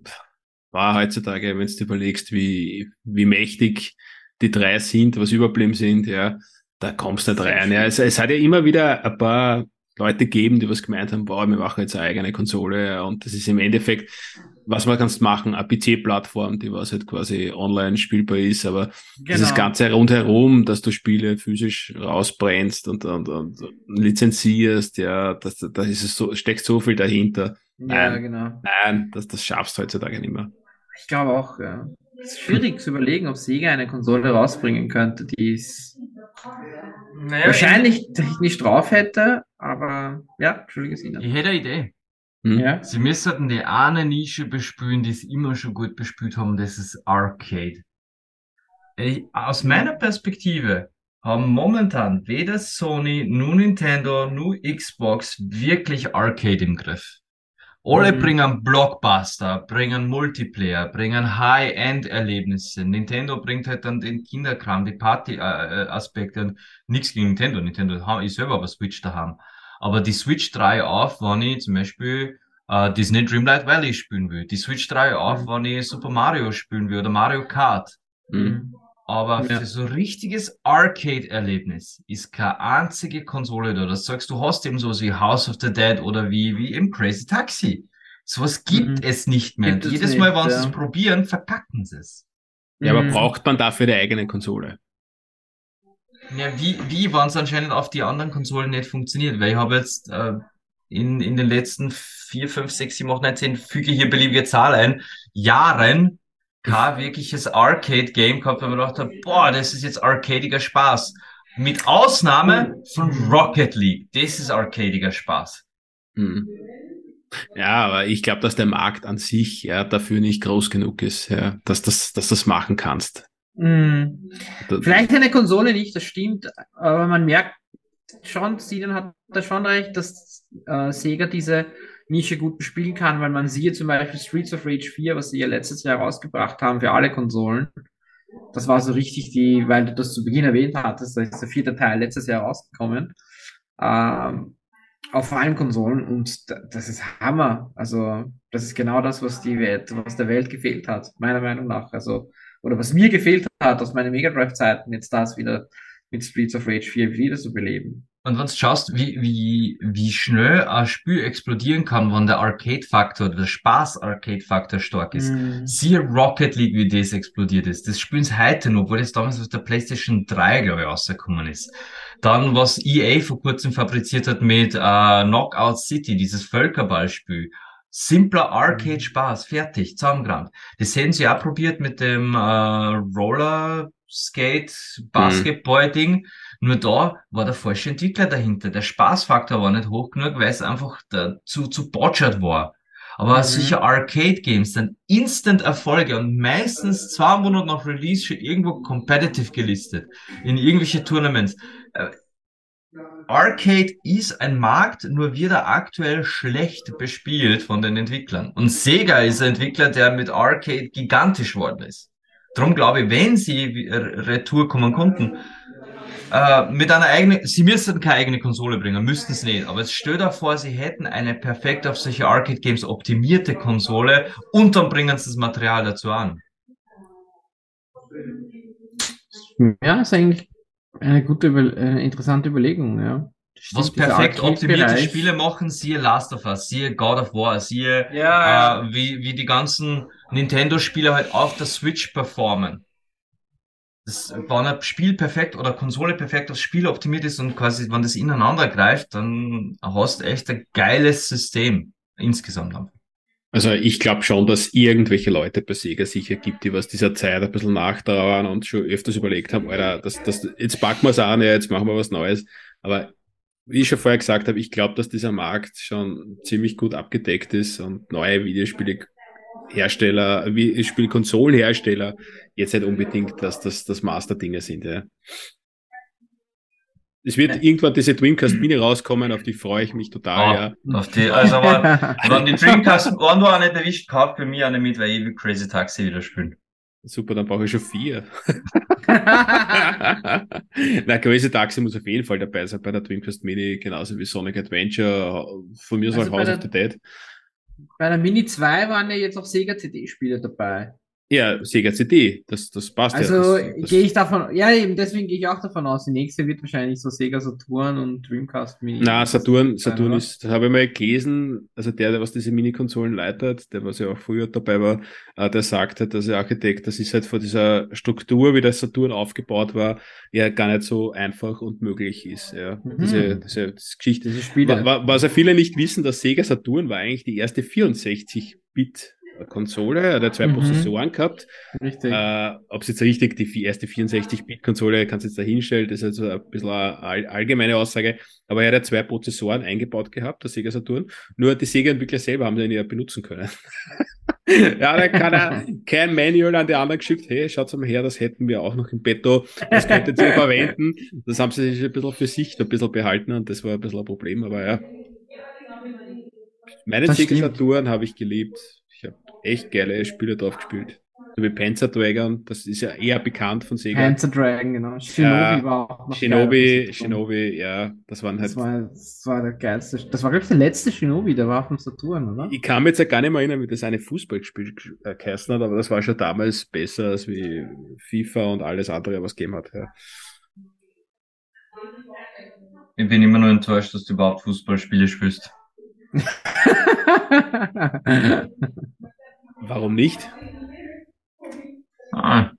war heutzutage, wenn du überlegst, wie, wie mächtig die drei sind, was überblieben sind, ja, da kommst du nicht rein. Ja. Es, es hat ja immer wieder ein paar Leute gegeben, die was gemeint haben, boah, wir machen jetzt eine eigene Konsole und das ist im Endeffekt, was man kannst machen, eine PC-Plattform, die was halt quasi online spielbar ist, aber genau. dieses ganze rundherum, dass du Spiele physisch rausbrennst und, und, und lizenzierst, ja, das, da ist es so, steckt so viel dahinter. Ja, nein, genau. Nein, das, das schaffst du heutzutage nicht mehr. Ich glaube auch, ja. Es ist schwierig zu überlegen, ob Sega eine Konsole rausbringen könnte, die es naja, wahrscheinlich technisch drauf hätte, aber ja, entschuldige Ihnen. Ich hätte eine Idee. Hm? Ja? Sie müssten die eine Nische bespülen, die sie immer schon gut bespült haben, das ist Arcade. Ich, aus meiner Perspektive haben momentan weder Sony, nur Nintendo, nur Xbox wirklich Arcade im Griff. Alle mhm. bringen Blockbuster, bringen Multiplayer, bringen High-End-Erlebnisse. Nintendo bringt halt dann den Kinderkram, die Party-Aspekte und nichts gegen Nintendo. Nintendo ist selber aber Switch daheim. Aber die Switch 3 auf, wenn ich zum Beispiel äh, Disney Dreamlight Valley spielen will. Die Switch 3 auf, mhm. wenn ich Super Mario spielen will oder Mario Kart. Mhm. Aber ja. für so richtiges Arcade-Erlebnis ist keine einzige Konsole da. Das sagst du, hast eben sowas wie House of the Dead oder wie, wie im Crazy Taxi. Sowas gibt mhm. es nicht mehr. Jedes nicht, Mal, wenn ja. sie es probieren, verpacken sie es. Ja, aber mhm. braucht man dafür die eigene Konsole? Ja, wie, wie, wenn es anscheinend auf die anderen Konsolen nicht funktioniert? Weil ich habe jetzt äh, in, in den letzten vier, fünf, sechs, sieben, acht, neun, zehn, füge hier beliebige Zahl ein, Jahren kein wirkliches Arcade-Game gehabt, weil man gedacht hat, boah, das ist jetzt arcadiger Spaß. Mit Ausnahme von Rocket League. Das ist arcadiger Spaß. Hm. Ja, aber ich glaube, dass der Markt an sich ja dafür nicht groß genug ist, ja, dass das, dass das machen kannst. Mhm. Vielleicht eine Konsole nicht, das stimmt, aber man merkt schon, Steven hat da schon recht, dass äh, Sega diese Nische gut bespielen kann, weil man sieht zum Beispiel Streets of Rage 4, was sie ja letztes Jahr rausgebracht haben für alle Konsolen. Das war so richtig die, weil du das zu Beginn erwähnt hattest, da ist der vierte Teil letztes Jahr rausgekommen. Ähm, auf allen Konsolen und das ist Hammer. Also, das ist genau das, was die Welt, was der Welt gefehlt hat, meiner Meinung nach. Also, oder was mir gefehlt hat aus meinen Mega Drive-Zeiten, jetzt das wieder mit Streets of Rage 4 wieder zu beleben. Und wenn du schaust, wie, wie, wie schnell ein Spiel explodieren kann, wenn der Arcade-Faktor, der Spaß-Arcade-Faktor stark ist. Mm. Siehe Rocket League, wie das explodiert ist. Das spielen sie heute noch, obwohl das damals aus der PlayStation 3, glaube ich, rausgekommen ist. Dann, was EA vor kurzem fabriziert hat mit äh, Knockout City, dieses Völkerballspiel. Simpler Arcade-Spaß, fertig, zusammengerannt. Das hätten sie auch probiert mit dem äh, Roller Skate, Basketball-Ding. Mm nur da war der falsche Entwickler dahinter. Der Spaßfaktor war nicht hoch genug, weil es einfach zu, zu botchert war. Aber mhm. solche Arcade-Games sind Instant-Erfolge und meistens zwei Monate nach Release schon irgendwo competitive gelistet. In irgendwelche Tournaments. Äh, Arcade ist ein Markt, nur wird er aktuell schlecht bespielt von den Entwicklern. Und Sega ist ein Entwickler, der mit Arcade gigantisch worden ist. Darum glaube ich, wenn sie retour kommen konnten, äh, mit einer eigenen, sie müssten keine eigene Konsole bringen, müssten es nicht. Aber es stellt dir vor, sie hätten eine perfekt auf solche Arcade Games optimierte Konsole und dann bringen sie das Material dazu an. Ja, ist eigentlich eine gute, äh, interessante Überlegung, ja. Stimmt, Was perfekt optimierte Spiele machen, siehe Last of Us, siehe God of War, siehe ja, äh, Wie, wie die ganzen Nintendo-Spiele halt auf der Switch performen das, wenn ein Spiel perfekt oder Konsole perfekt aufs Spiel optimiert ist und quasi, wenn das ineinander greift, dann hast du echt ein geiles System insgesamt. Also ich glaube schon, dass irgendwelche Leute bei Sega sicher gibt, die was dieser Zeit ein bisschen nachtrauern und schon öfters überlegt haben, Alter, das, das, jetzt packen wir es an, ja, jetzt machen wir was Neues. Aber wie ich schon vorher gesagt habe, ich glaube, dass dieser Markt schon ziemlich gut abgedeckt ist und neue Videospiele Hersteller, wie Spielkonsolenhersteller jetzt nicht unbedingt, dass das das Master-Dinge sind. Ja. Es wird ja. irgendwann diese Dreamcast Mini rauskommen, auf die freue ich mich total. Oh, ja. Auf die, also wenn, wenn die Dreamcast wenn du auch nicht erwischt, kauf für mich eine mit, weil ich will Crazy Taxi wieder spielen. Super, dann brauche ich schon vier. Na, Crazy Taxi muss auf jeden Fall dabei sein bei der Dreamcast Mini, genauso wie Sonic Adventure, von mir aus Also auch House of the Dead. Bei der Mini 2 waren ja jetzt auch Sega CD-Spiele dabei. Ja, Sega CD, das, das passt Also ja. Das, gehe ich davon, ja eben, deswegen gehe ich auch davon aus, die nächste wird wahrscheinlich so Sega Saturn und Dreamcast Mini. Na, Saturn, Saturn ist, das habe ich mal gelesen, also der, der was diese Mini-Konsolen leitet, der was ja auch früher dabei war, äh, der sagt halt, dass er Architekt, das ist halt von dieser Struktur, wie der Saturn aufgebaut war, ja gar nicht so einfach und möglich ist. Ja. Mhm. Diese, diese Geschichte. Diese Spiele. Wa- wa- Was ja viele nicht wissen, dass Sega Saturn war eigentlich die erste 64-Bit Konsole, hat ja zwei Mhm. Prozessoren gehabt. Richtig. Äh, Ob es jetzt richtig die erste 64-Bit-Konsole, kannst du jetzt da hinstellen, das ist also ein bisschen eine all, allgemeine Aussage, aber er hat ja zwei Prozessoren eingebaut gehabt, der Sega Saturn, nur die Sega-Entwickler selber haben den ja benutzen können. ja, da kann er kein Manual an die anderen geschickt, hey, schaut mal her, das hätten wir auch noch im Betto, das könntet ihr verwenden. Das haben sie sich ein bisschen für sich ein bisschen behalten und das war ein bisschen ein Problem, aber ja. Meine. Saturn habe ich geliebt. Echt geile Spiele drauf gespielt. So wie Panzer Dragon, das ist ja eher bekannt von Sega. Panzer Dragon, genau. Shinobi Ja, war auch noch Shinobi, geil. Shinobi, ja, das waren halt. Das war, das war der geilste. Das war, glaube ich, der letzte Shinobi, der war vom Saturn, oder? Ich kann mich jetzt ja gar nicht mehr erinnern, wie das eine Fußballspiel äh, geheißen hat, aber das war schon damals besser als wie FIFA und alles andere, was gegeben hat. Ja. Ich bin immer nur enttäuscht, dass du überhaupt Fußballspiele spielst. Warum nicht? Ah,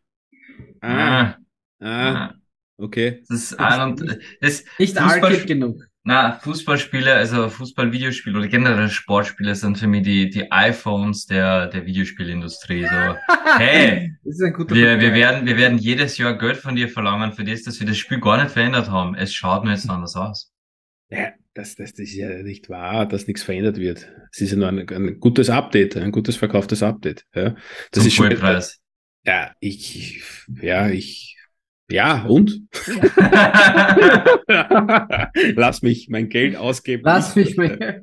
Ah, ah, ah, ah. okay. Das ist ein und das Nicht Fußball- genug. Na, Fußballspiele, also Fußball-Videospiele oder generell Sportspiele sind für mich die, die iPhones der, der Videospielindustrie. So, hey, Das ist ein guter wir, wir, Vergleich. werden, wir werden jedes Jahr Geld von dir verlangen für das, dass wir das Spiel gar nicht verändert haben. Es schaut nur jetzt anders aus. Ja, das, das, das ist ja nicht wahr, dass nichts verändert wird. Es ist ja nur ein, ein gutes Update, ein gutes verkauftes Update. Ja. Das Zum ist schon, Vollpreis. ja, ich, ja, ich, ja, und? Lass mich mein Geld ausgeben. Lass mich Ich, mal.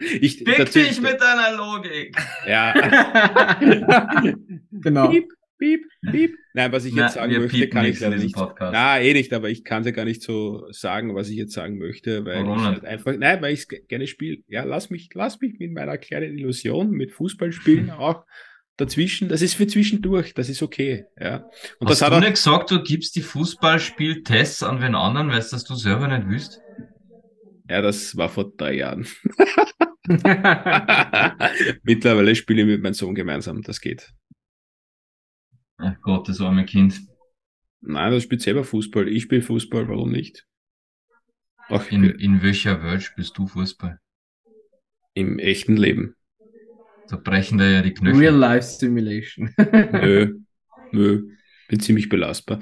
ich, Fick dich mit deiner Logik. Ja. genau. Piep, piep, piep. Nein, was ich Na, jetzt sagen möchte, kann ich leider nicht. Podcast. Na, eh nicht, aber ich kann es ja gar nicht so sagen, was ich jetzt sagen möchte, weil Warum ich halt einfach, nein, weil ich es gerne spiele. Ja, lass mich, lass mich mit meiner kleinen Illusion, mit Fußballspielen auch dazwischen, das ist für zwischendurch, das ist okay, ja. Und Hast das hat du auch, nicht gesagt, du gibst die Fußballspieltests an wen anderen, weil das du selber nicht willst? ja, das war vor drei Jahren. Mittlerweile spiele ich mit meinem Sohn gemeinsam, das geht. Ach Gott, das arme Kind. Nein, das spielt selber Fußball. Ich spiele Fußball, warum nicht? Auch In, in welcher Welt spielst du Fußball? im echten Leben. Da brechen da ja die Knöchel. Real Life Simulation. Nö, nö, bin ziemlich belastbar.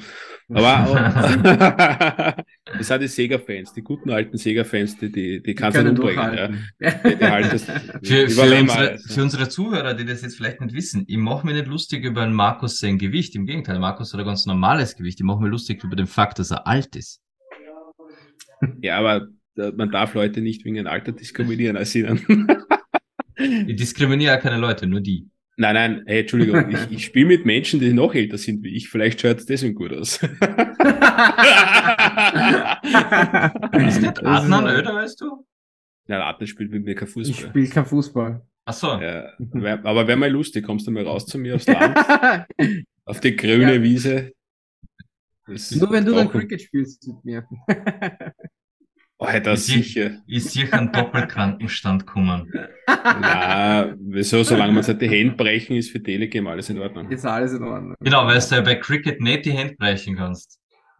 Aber das sind die Sega-Fans, die guten alten Sega-Fans, die, die, die kannst du nicht umbringen. Ja. Die, die halten das, Für, für, unsere, für unsere Zuhörer, die das jetzt vielleicht nicht wissen, ich mache mir nicht lustig über einen Markus sein Gewicht. Im Gegenteil, Markus hat ein ganz normales Gewicht. Ich mache mir lustig über den Fakt, dass er alt ist. Ja, aber man darf Leute nicht wegen ihrem Alter diskriminieren als ihnen. Ich diskriminiere keine Leute, nur die. Nein, nein, hey, Entschuldigung, ich, ich spiele mit Menschen, die noch älter sind wie ich. Vielleicht schaut es deswegen gut aus. Ist nicht Adnan älter als du? Nein, Arten spielt mit mir kein Ich Fußball. spiele kein Fußball. Ach so. Ja, wär, aber wäre mal lustig, kommst du mal raus zu mir aufs Land, auf die grüne Ja. Wiese. Nur wenn du dann Cricket spielst mit mir. Oh, hey, das Ich- sicher. Ich sehe einen Doppelkrankenstand kommen. Na, wieso, solange man sich die Hände brechen, ist für Telegame alles in Ordnung. Ist alles in Ordnung. Genau, weil du ja bei Cricket nicht die Hände brechen kannst.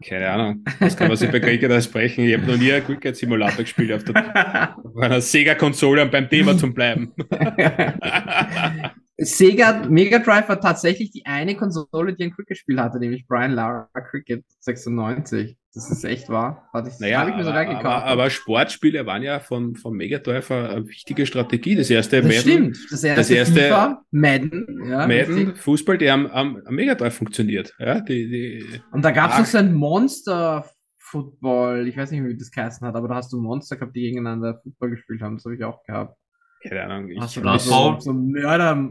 Keine Ahnung. Das kann man sich bei Cricket alles brechen. Ich habe noch nie einen Cricket-Simulator gespielt auf, der, auf einer Sega-Konsole, um beim Thema zu bleiben. Sega Mega Drive war tatsächlich die eine Konsole, die ein Cricket-Spiel hatte, nämlich Brian Lara Cricket 96. Das ist echt wahr. Hatte ich, Naja, hab ich mir aber, sogar aber, gekauft. aber Sportspiele waren ja von, von Mega Drive eine wichtige Strategie. Das erste das Madden, stimmt. Das erste, das erste- FIFA, Madden, ja, Madden, richtig. Fußball, die haben am, am Mega Drive funktioniert. Ja, die, die, Und da gab es noch so ein Monster Football. Ich weiß nicht, wie das geheißen hat, aber da hast du Monster gehabt, die gegeneinander Football gespielt haben. Das habe ich auch gehabt. keine Ahnung. Ich Hast du da so, so Mörder,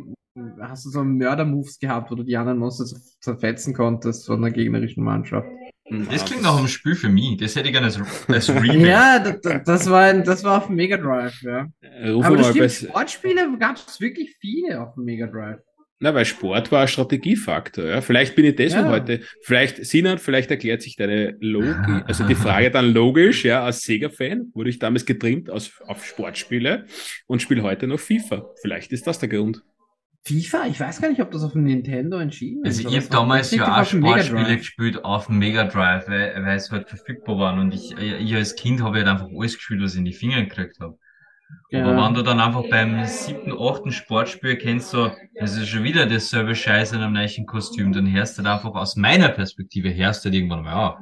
hast du so Mörder-Moves gehabt, wo du die anderen Monster so zerfetzen konntest von der gegnerischen Mannschaft? Das klingt nach einem Spiel für mich. Das hätte ich gerne als, als Remake. Ja, das, das, war, ein, das war auf dem Mega Drive, ja. Rufen Aber wir das mal stimmt, Sportspiele gab es wirklich viele auf dem Mega Drive. na, weil Sport war ein Strategiefaktor, ja. Vielleicht bin ich deswegen Ja. heute, vielleicht, Sinan, vielleicht erklärt sich deine Logik, also die Frage dann logisch, ja, als Sega-Fan wurde ich damals getrimmt aus, auf Sportspiele und spiele heute noch FIFA. Vielleicht ist das der Grund. FIFA? Ich weiß gar nicht, ob das auf dem Nintendo entschieden ist. Also aber ich es habe damals ja auch Sportspiele Drive. gespielt auf dem Mega Drive, weil, weil es halt verfügbar waren und ich, ich als Kind habe halt einfach alles gespielt, was ich in die Finger gekriegt habe. Aber Ja. wenn du dann einfach beim siebten, achten Sportspiel kennst, so, das ist schon wieder dasselbe Scheiße in einem neuen Kostüm, dann hörst du halt einfach aus meiner Perspektive, hörst du halt irgendwann mal auf.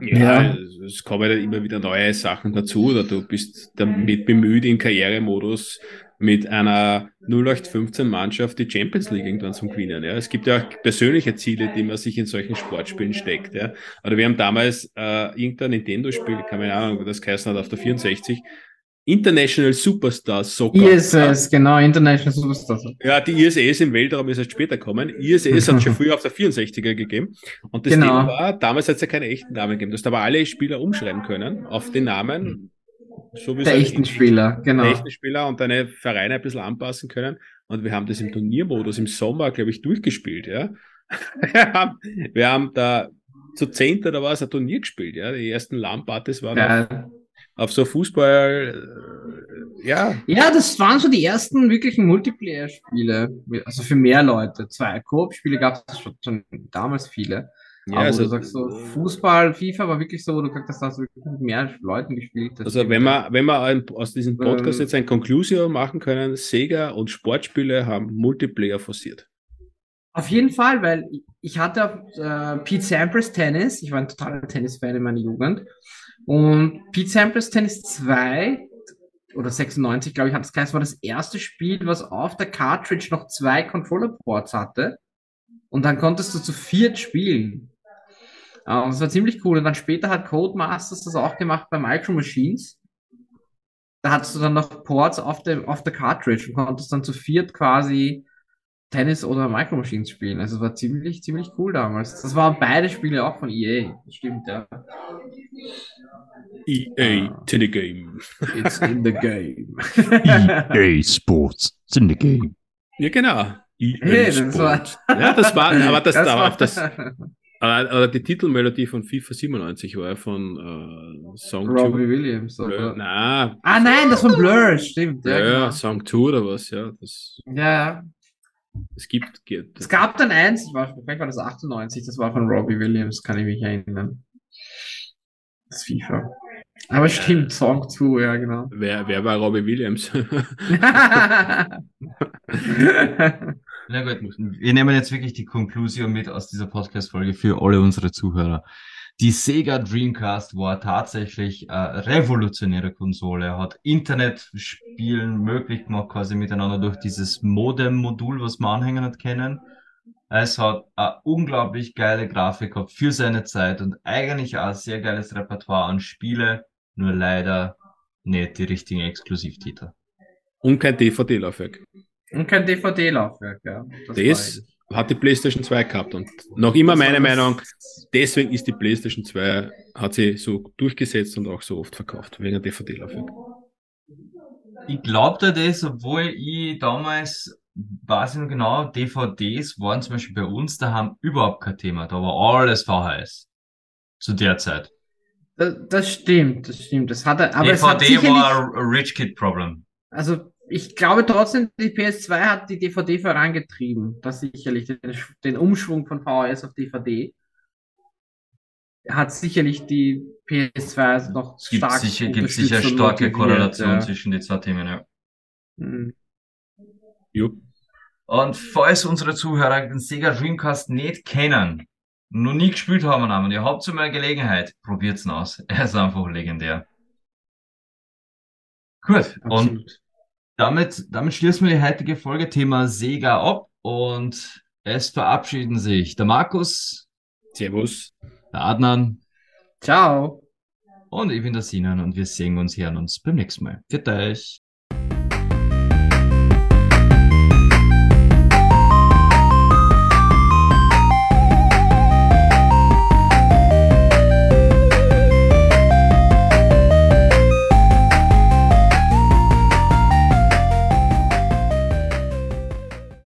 Ja, Ja. es kommen ja immer wieder neue Sachen dazu, oder du bist damit bemüht, im Karrieremodus mit einer 0815-Mannschaft die Champions League irgendwann zum Gewinnen. Ja. Es gibt ja auch persönliche Ziele, die man sich in solchen Sportspielen steckt. Ja. Oder wir haben damals äh, irgendein Nintendo-Spiel, keine Ahnung, wie das geheißen hat, auf der 64, International Superstar Soccer. ISS, genau, International Superstar. Ja, die ISS im Weltraum ist erst später gekommen. ISS hat schon früher auf der 64er gegeben. Und das Genau. Thema war, damals hat es ja keine echten Namen gegeben. Du hast aber alle Spieler umschreiben können auf den Namen. So wie Der echten Spieler, genau. Der echten Spieler und deine Vereine ein bisschen anpassen können. Und wir haben das im Turniermodus im Sommer, glaube ich, durchgespielt, ja. wir, haben, wir haben da zu zehnt oder was ein Turnier gespielt, ja. Die ersten LAN-Partys waren auf, Geil. auf so Fußball, äh, ja, Ja, das waren so die ersten wirklichen Multiplayer-Spiele. Also für mehr Leute. Zwei Koop-Spiele gab es schon, schon damals viele. Ja, Aber also, du sagst so, Fußball, FIFA war wirklich so, wo du gesagt hast, hast du wirklich mit mehr Leuten gespielt. Also wenn wir, wenn wir ein, aus diesem Podcast Ähm, jetzt ein Conclusio machen können, Sega und Sportspiele haben Multiplayer forciert. Auf jeden Fall, weil ich hatte äh, Pete Sampras Tennis, ich war ein totaler Tennis-Fan in meiner Jugend. Und Pete Sampras Tennis 2 oder 96, glaube ich, hat es geheißen, war das erste Spiel, was auf der Cartridge noch zwei Controller-Ports hatte. Und dann konntest du zu viert spielen. Äh, das war ziemlich cool. Und dann später hat Codemasters das auch gemacht bei Micro Machines. Da hattest du dann noch Ports auf dem, auf der Cartridge und konntest dann zu viert quasi Tennis oder Micro Machines spielen. Also es war ziemlich, ziemlich cool damals. Das waren beide Spiele auch von EA. Stimmt, ja. EA Ah. Telegame. It's in the game. EA Sports, it's in the game. Ja, genau. EA Hey, das war-. Ja, das war, aber das, Das da, war- auf das, aber die Titelmelodie von FIFA 97 war ja von äh, Song Robbie 2. Williams. Blur. Oder? Na, Ah nein, das war Blur, stimmt. ja, Ja, genau. Song 2 oder was, ja. Das, ja, ja. es gibt, gibt Es gab dann eins, ich war, vielleicht war das 98, das war von Robbie Williams, kann ich mich erinnern. Das FIFA. Aber stimmt, Song 2, ja, genau. wer, wer war Robbie Williams? Na gut, wir nehmen jetzt wirklich die Konklusion mit aus dieser Podcast-Folge für alle unsere Zuhörer. Die Sega Dreamcast war tatsächlich eine revolutionäre Konsole, hat Internetspielen möglich gemacht, quasi miteinander durch dieses Modem-Modul, was man anhängen hat kennen. Es hat eine unglaublich geile Grafik gehabt für seine Zeit und eigentlich auch ein sehr geiles Repertoire an Spiele, nur leider nicht die richtigen Exklusivtitel. Und kein DVD-Laufwerk. Und kein DVD-Laufwerk, ja. Das Das hat die PlayStation 2 gehabt und noch immer meine Meinung, deswegen ist die PlayStation 2, hat sie so durchgesetzt und auch so oft verkauft, wegen der DVD-Laufwerk. Ich glaubte das, obwohl ich damals, weiß ich noch genau, DVDs waren zum Beispiel bei uns daheim überhaupt kein Thema. Da war alles VHS. Zu der Zeit. Das, das stimmt, das stimmt. Das hatte, aber es hat DVD sicherlich, war a Rich Kid Problem. also ich glaube trotzdem, die PS2 hat die DVD vorangetrieben. Das sicherlich, den, den Umschwung von VHS auf DVD hat sicherlich die PS2 noch Es gibt stark sicher, gibt sicher und starke Korrelation ja. zwischen die zwei Themen, ja. Mhm. Jupp. Und falls unsere Zuhörer den Sega Dreamcast nicht kennen, noch nie gespielt haben, und ihr habt so mal Gelegenheit, probiert's ihn aus. Er ist einfach legendär. Gut, und Absolut. Damit, damit schließen wir die heutige Folge Thema Sega ab und es verabschieden sich der Markus, Servus. der Adnan Ciao. und ich bin der Sinan und wir sehen uns, hören uns beim nächsten Mal. Für euch.